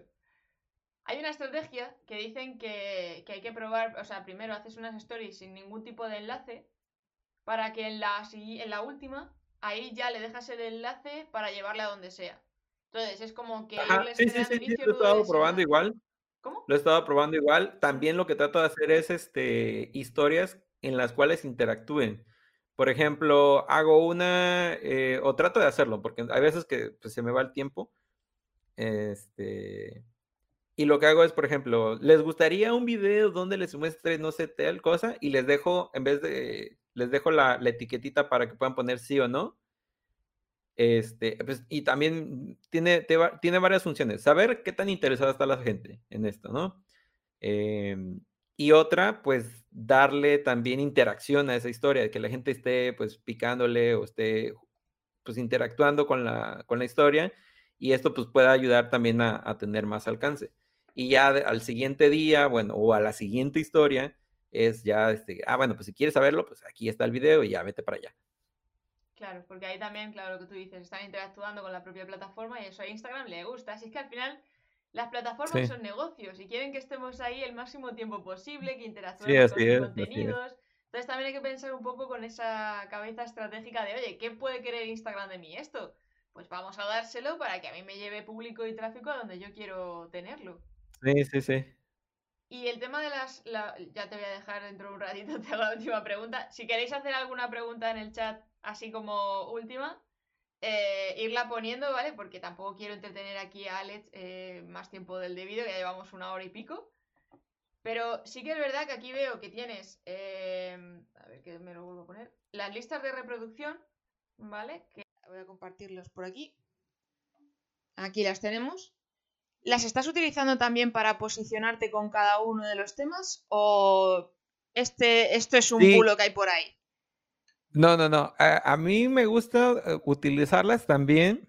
Hay una estrategia que dicen que, hay que probar, o sea, primero haces unas stories sin ningún tipo de enlace para que en la, en la última, ahí ya le dejas el enlace para llevarle a donde sea. Entonces, es como que... sí, sí, sí, sí, lo he estado probando igual. ¿Cómo? Lo he estado probando igual. También lo que trato de hacer es este, historias en las cuales interactúen. Por ejemplo, hago una, eh, o trato de hacerlo, porque hay veces que pues, se me va el tiempo. Este, y lo que hago es, por ejemplo, les gustaría un video donde les muestre, no sé, tal cosa, y les dejo, en vez de, les dejo la, etiquetita para que puedan poner sí o no. Este, pues, y también tiene, tiene varias funciones. Saber qué tan interesada está la gente en esto, ¿no? Em, y otra, pues darle también interacción a esa historia, que la gente esté pues picándole o esté pues interactuando con la, con la historia y esto pues pueda ayudar también a, tener más alcance. Y ya al siguiente día, bueno, o a la siguiente historia, es ya, este, ah, bueno, pues si quieres saberlo, pues aquí está el video y ya vete para allá. Claro, porque ahí también, claro, lo que tú dices, están interactuando con la propia plataforma y eso a Instagram le gusta. Así es que al final las plataformas son negocios y quieren que estemos ahí el máximo tiempo posible, que interactuemos con los contenidos. Entonces también hay que pensar un poco con esa cabeza estratégica de, oye, ¿qué puede querer Instagram de mí esto? Pues vamos a dárselo para que a mí me lleve público y tráfico a donde yo quiero tenerlo. Sí, sí, sí. Y el tema de las... ya te voy a dejar dentro de un ratito, te hago la última pregunta. Si queréis hacer alguna pregunta en el chat, así como última, eh, irla poniendo, ¿vale? Porque tampoco quiero entretener aquí a Alex eh, más tiempo del debido, ya llevamos una hora y pico. Pero sí que es verdad que aquí veo que tienes, eh, a ver que me lo vuelvo a poner, las listas de reproducción, ¿vale? Que voy a compartirlos por aquí. Aquí las tenemos. ¿Las estás utilizando también para posicionarte con cada uno de los temas? ¿O este, esto es un bulo que hay por ahí? No, no, no. A, a mí me gusta eh, utilizarlas también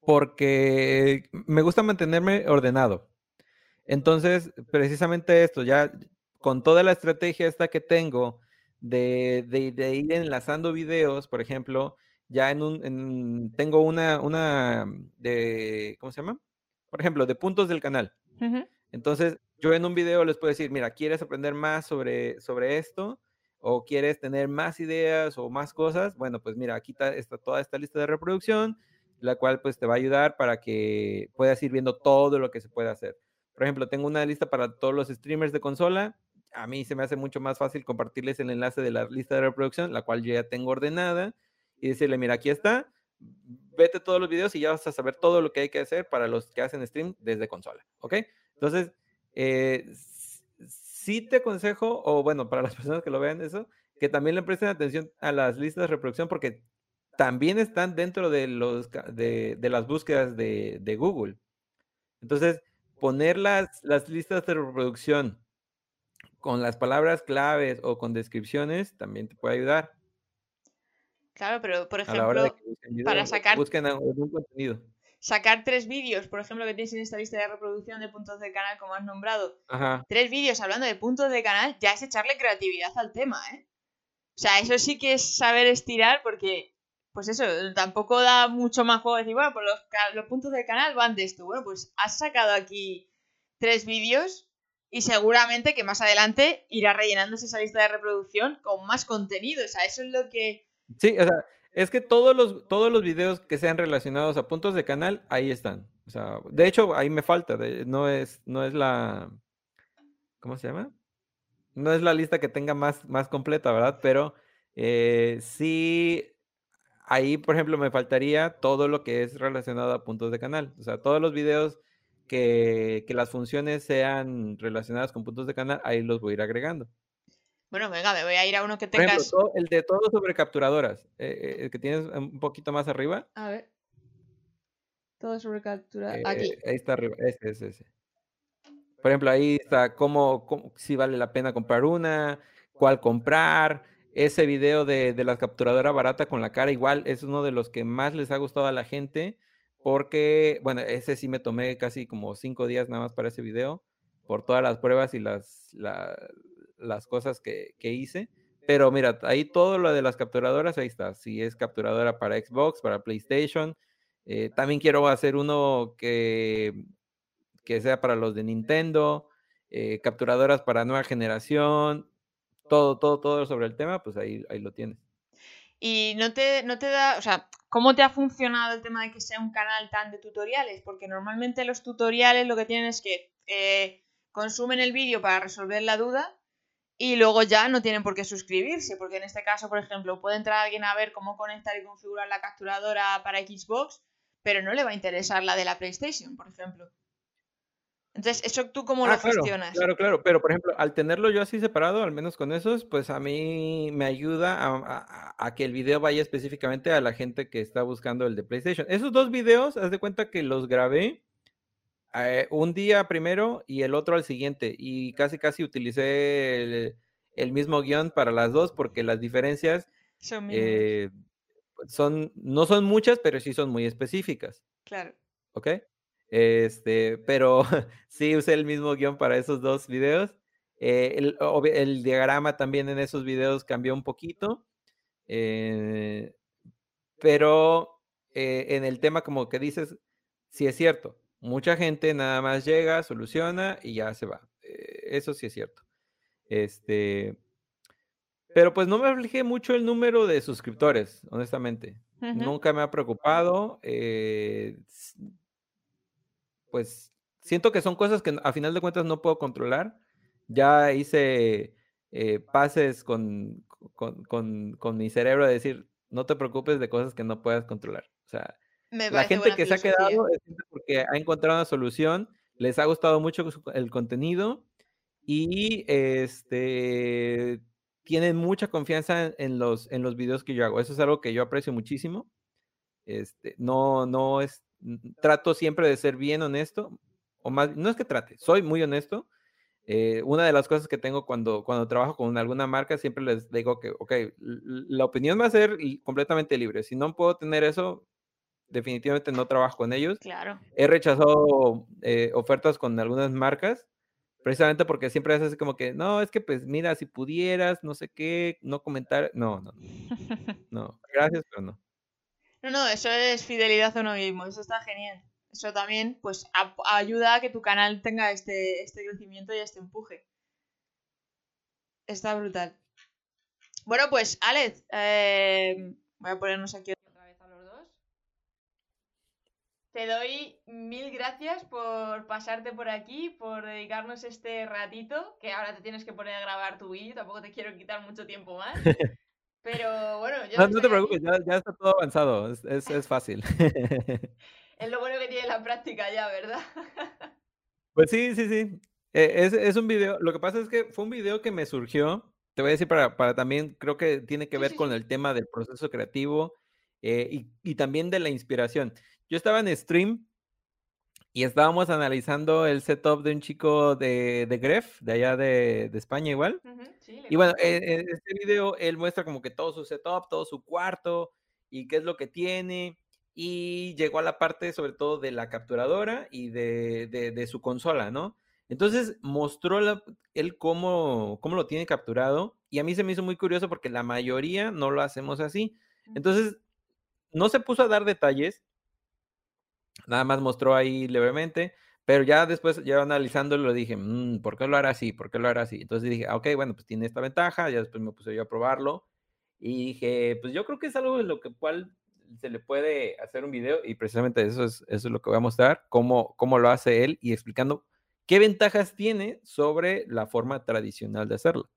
porque me gusta mantenerme ordenado. Entonces, precisamente esto, ya con toda la estrategia esta que tengo de, de, ir enlazando videos, por ejemplo, ya en un, tengo una, una de, ¿cómo se llama? Por ejemplo, de puntos del canal. Entonces, yo en un video les puedo decir, mira, ¿quieres aprender más sobre, sobre esto? ¿O quieres tener más ideas o más cosas? Bueno, pues mira, aquí está, toda esta lista de reproducción, la cual pues te va a ayudar para que puedas ir viendo todo lo que se puede hacer. Por ejemplo, tengo una lista para todos los streamers de consola. A mí se me hace mucho más fácil compartirles el enlace de la lista de reproducción, la cual yo ya tengo ordenada, y decirle, mira, aquí está, vete todos los videos y ya vas a saber todo lo que hay que hacer para los que hacen stream desde consola, ¿ok? Entonces, eh, sí te aconsejo, o bueno, para las personas que lo vean eso, que también le presten atención a las listas de reproducción porque también están dentro de, los, de, las búsquedas de, de, Google. Entonces, poner las, las listas de reproducción con las palabras claves o con descripciones también te puede ayudar. Claro, pero por ejemplo, para sacar. Busquen algún contenido sacar tres vídeos, por ejemplo, que tienes en esta lista de reproducción de puntos de canal, como has nombrado, tres vídeos hablando de puntos de canal, ya es echarle creatividad al tema, ¿eh? O sea, eso sí que es saber estirar porque, pues eso, tampoco da mucho más juego decir, bueno, pues los, los puntos de canal van de esto. Bueno, pues has sacado aquí tres vídeos y seguramente que más adelante irá rellenándose esa lista de reproducción con más contenido. O sea, eso es lo que... Sí, o sea, es que todos los, todos los videos que sean relacionados a puntos de canal, ahí están. O sea, de hecho, ahí me falta. no, es, no es la. ¿Cómo se llama? No es la lista que tenga más, más completa, ¿verdad? Pero eh, sí, ahí, por ejemplo, me faltaría todo lo que es relacionado a puntos de canal. O sea, todos los videos que, que las funciones sean relacionadas con puntos de canal, ahí los voy a ir agregando. Bueno, venga, me voy a ir a uno que tengas. el de todo sobre capturadoras, eh, eh, el que tienes un poquito más arriba. A ver. Todo sobre capturadoras. Aquí. Eh, ahí está arriba, ese, ese, ese. Por ejemplo, ahí está cómo, si vale la pena comprar una, cuál comprar. Ese video de, de la capturadora barata con la cara, igual es uno de los que más les ha gustado a la gente, porque, bueno, ese sí me tomé casi como cinco días nada más para ese video, por todas las pruebas y las, las cosas que, hice. Pero mira, ahí todo lo de las capturadoras, ahí está. Si es capturadora para Xbox, para PlayStation. Eh, también quiero hacer uno que, que sea para los de Nintendo. Eh, capturadoras para nueva generación. Todo, todo, todo sobre el tema, pues ahí, ahí lo tienes. Y no te, no te da, o sea, ¿cómo te ha funcionado el tema de que sea un canal tan de tutoriales? Porque normalmente los tutoriales lo que tienen es que eh, consumen el vídeo para resolver la duda y luego ya no tienen por qué suscribirse, porque en este caso, por ejemplo, puede entrar alguien a ver cómo conectar y configurar la capturadora para Xbox, pero no le va a interesar la de la PlayStation, por ejemplo. Entonces, ¿eso tú cómo lo ah, gestionas? Claro, claro, pero por ejemplo, al tenerlo yo así separado, al menos con esos, pues a mí me ayuda a, que el video vaya específicamente a la gente que está buscando el de PlayStation. Esos dos videos, haz de cuenta que los grabé eh, un día primero y el otro al siguiente. Y casi, casi utilicé el, mismo guion para las dos porque las diferencias eh, son, no son muchas, pero sí son muy específicas. Claro. ¿Ok? Este, pero sí usé el mismo guion para esos dos videos. Eh, el, el, diagrama también en esos videos cambió un poquito. pero en el tema, como que dices, sí es cierto Mucha gente nada más llega, soluciona y ya se va. Eh, eso sí es cierto. Este, pero pues no me aflige mucho el número de suscriptores, honestamente. Nunca me ha preocupado. Eh, pues siento que son cosas que a final de cuentas no puedo controlar. Ya hice eh, pases con, con, mi cerebro de decir, no te preocupes de cosas que no puedas controlar. O sea, la gente que se ha quedado es porque ha encontrado una solución, les ha gustado mucho el contenido y este tienen mucha confianza en los, en los videos que yo hago. Eso es algo que yo aprecio muchísimo. Este, no, no es, trato siempre de ser bien honesto, o más, no es que trate, soy muy honesto. eh, una de las cosas que tengo cuando, cuando trabajo con alguna marca, siempre les digo que, ok, la opinión va a ser completamente libre. Si no puedo tener eso, definitivamente no trabajo con ellos. Claro. He rechazado eh, ofertas con algunas marcas, precisamente porque siempre es así como que, no, es que pues mira, si pudieras, no sé qué, no comentar, no, no, no, gracias, pero no. No, no, eso es fidelidad a uno mismo, eso está genial. Eso también, pues, ayuda a que tu canal tenga este, este crecimiento y este empuje. Está brutal. Bueno, pues, Alex, eh, voy a ponernos aquí otra vez a los dos. Te doy mil gracias por pasarte por aquí, por dedicarnos este ratito, que ahora te tienes que poner a grabar tu vídeo, tampoco te quiero quitar mucho tiempo más. Pero bueno, yo... No, no te preocupes, ya, está todo avanzado, es, es fácil. Es lo bueno que tiene la práctica ya, ¿verdad? Pues sí, sí, sí. E, es, es, un video, lo que pasa es que fue un video que me surgió, te voy a decir para, para también, creo que tiene que ver con el tema del proceso creativo eh, y, y, también de la inspiración. Yo estaba en stream y estábamos analizando el setup de un chico de, de Gref, de allá de, de España igual. y bueno, en, en, este video él muestra como que todo su setup, todo su cuarto y qué es lo que tiene y llegó a la parte sobre todo de la capturadora y de, su consola, ¿no? Entonces mostró él cómo, cómo, lo tiene capturado y a mí se me hizo muy curioso porque la mayoría no lo hacemos así. Entonces no se puso a dar detalles, nada más mostró ahí levemente, pero ya después, ya analizándolo, lo dije, mm, ¿por qué lo hará así? ¿Por qué lo hará así? Entonces dije, ah, ok, bueno, pues tiene esta ventaja, ya después me puse yo a probarlo y dije, pues yo creo que es algo de lo que cual se le puede hacer un video y precisamente eso es, eso es lo que voy a mostrar, cómo, cómo lo hace él y explicando qué ventajas tiene sobre la forma tradicional de hacerlo.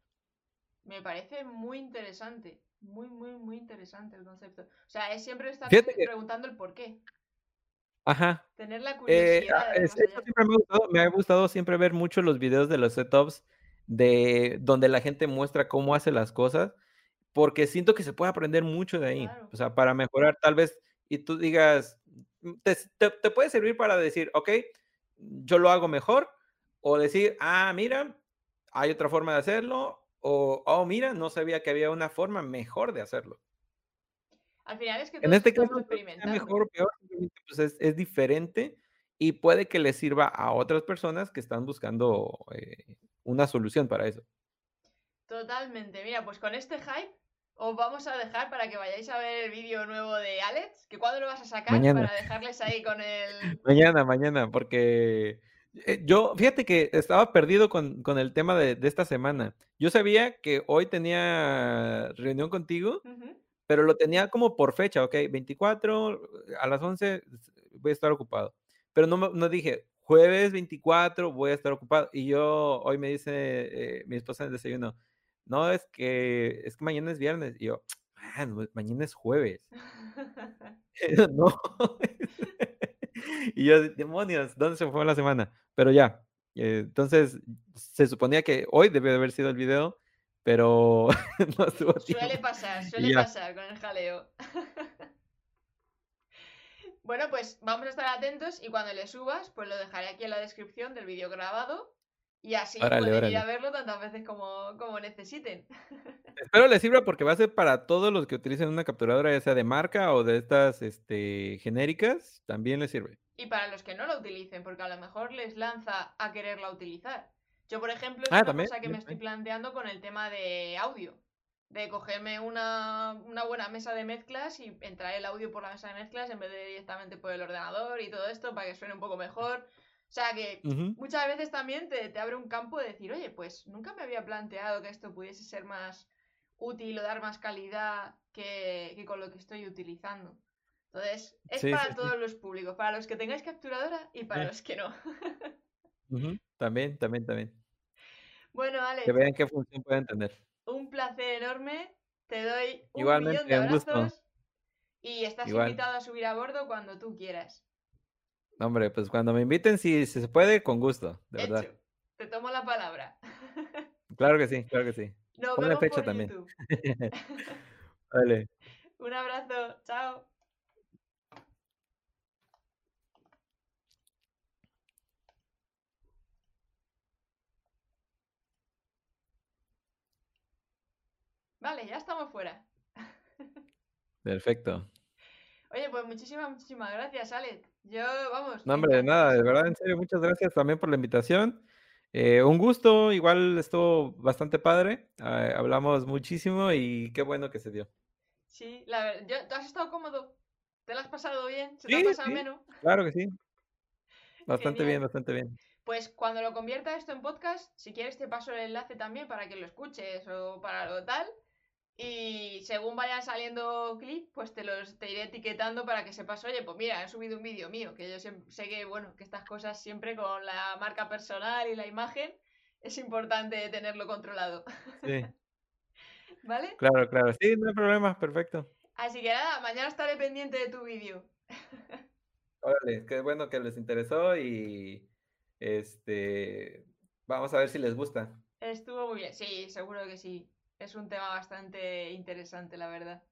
Me parece muy interesante, muy, muy, muy interesante el concepto. O sea, es siempre estar preguntando el por qué. Ajá. Tener la eh, curiosidad. Ah, me, ha gustado, siempre ver mucho los videos de los setups de donde la gente muestra cómo hace las cosas porque siento que se puede aprender mucho de ahí, o sea, para mejorar tal vez, y tú digas, mm, te, puede servir para decir, ok, yo lo hago mejor, o decir, ah, mira, hay otra forma de hacerlo, o, oh, mira, no sabía que había una forma mejor de hacerlo. Al final es que en este caso, es mejor o peor, pues es, es, diferente y puede que le sirva a otras personas que están buscando eh, una solución para eso. Totalmente. Mira, pues con este hype os vamos a dejar para que vayáis a ver el vídeo nuevo de Alex. ¿Que cuándo lo vas a sacar? Para dejarles ahí con el. Mañana, mañana, porque eh, yo, fíjate que estaba perdido con, el tema de, esta semana. Yo sabía que hoy tenía reunión contigo, pero lo tenía como por fecha, ok, 24 a las 11 voy a estar ocupado. Pero no, no dije, jueves 24 voy a estar ocupado. Y yo, hoy me dice eh, mi esposa en el desayuno, no, es que, es que mañana es viernes. Y yo, ah, mañana es jueves. no. y yo, demonios, ¿dónde se fue la semana? Pero ya, eh, entonces se suponía que hoy debe de haber sido el video, pero no estuvo Suele pasar, suele pasar con el jaleo. bueno, pues vamos a estar atentos y cuando le subas, pues lo dejaré aquí en la descripción del vídeo grabado y así pueden ir a verlo tantas veces como, como necesiten. Espero les sirva porque va a ser para todos los que utilicen una capturadora, ya sea de marca o de estas este, genéricas, también les sirve. Y para los que no la utilicen, porque a lo mejor les lanza a quererla utilizar. Yo, por ejemplo, es ah, una cosa que me estoy planteando con el tema de audio. De cogerme una, una buena mesa de mezclas y entrar el audio por la mesa de mezclas en vez de directamente por el ordenador y todo esto para que suene un poco mejor. O sea que muchas veces también te, abre un campo de decir, oye, pues nunca me había planteado que esto pudiese ser más útil o dar más calidad que, con lo que estoy utilizando. Entonces, es para todos los públicos, para los que tengáis capturadora y para los que no. También, también, también. Bueno, Alex. Que vean qué función pueden tener. Un placer enorme. Te doy un millón de abrazos. Y estás invitado a subir a bordo cuando tú quieras. Hombre, pues cuando me inviten, si, se puede, con gusto, de verdad. Te tomo la palabra. Claro que sí, claro que sí. Nos Ponle fecha también. vale. Un abrazo, chao. Vale, ya estamos fuera. Perfecto. Oye, pues muchísimas, muchísimas gracias, Alex. Yo, vamos. No, hombre, de nada, de verdad, en serio, muchas gracias también por la invitación. Eh, un gusto, igual estuvo bastante padre. eh, hablamos muchísimo y qué bueno que se dio. Sí, la verdad. yo- ¿Tú has estado cómodo? ¿Te lo has pasado bien? ¿Se te Sí, ha pasado sí. menos? Claro que sí. Bastante Genial. bien, bastante bien. Pues cuando lo convierta esto en podcast, si quieres te paso el enlace también para que lo escuches o para lo tal. Y según vayan saliendo clips, pues te los te iré etiquetando para que sepas, oye, pues mira, he subido un vídeo mío, que yo sé que, bueno, que estas cosas siempre con la marca personal y la imagen es importante tenerlo controlado, Sí, ¿vale? claro, claro. Sí, no hay problema, perfecto. Así que nada, mañana estaré pendiente de tu vídeo. Órale, qué bueno que les interesó y este vamos a ver si les gusta. Estuvo muy bien, sí, seguro que sí. Es un tema bastante interesante, la verdad.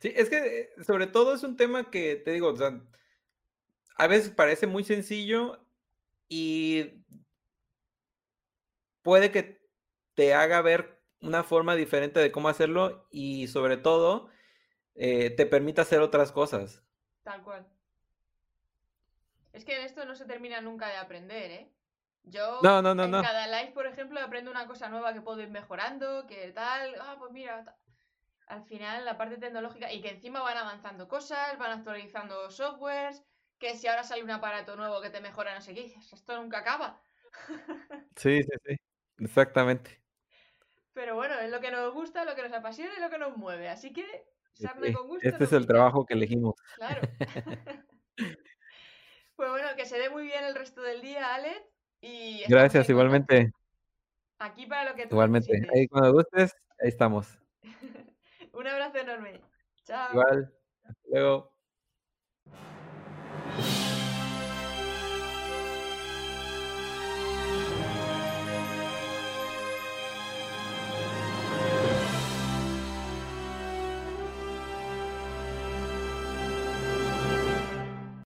Sí, es que eh, sobre todo es un tema que te digo, o sea, a veces parece muy sencillo y puede que te haga ver una forma diferente de cómo hacerlo y sobre todo eh, te permite hacer otras cosas. Tal cual. Es que en esto no se termina nunca de aprender, ¿eh? Yo No, no, no, en no. cada live, por ejemplo, aprendo una cosa nueva que puedo ir mejorando, que tal, ah, pues mira, al final la parte tecnológica y que encima van avanzando cosas, van actualizando softwares, que si ahora sale un aparato nuevo que te mejora no sé qué, esto nunca acaba. Sí, sí, sí. Exactamente. Pero bueno, es lo que nos gusta, lo que nos apasiona y lo que nos mueve, así que sarna Sí, con gusto Este es el trabajo que elegimos. Claro. Pues bueno, que se dé muy bien el resto del día, Alex. Y Gracias, igualmente. Aquí para lo que tú Igualmente. Ahí cuando gustes, ahí estamos. Un abrazo enorme. Chao. Igual. Hasta luego.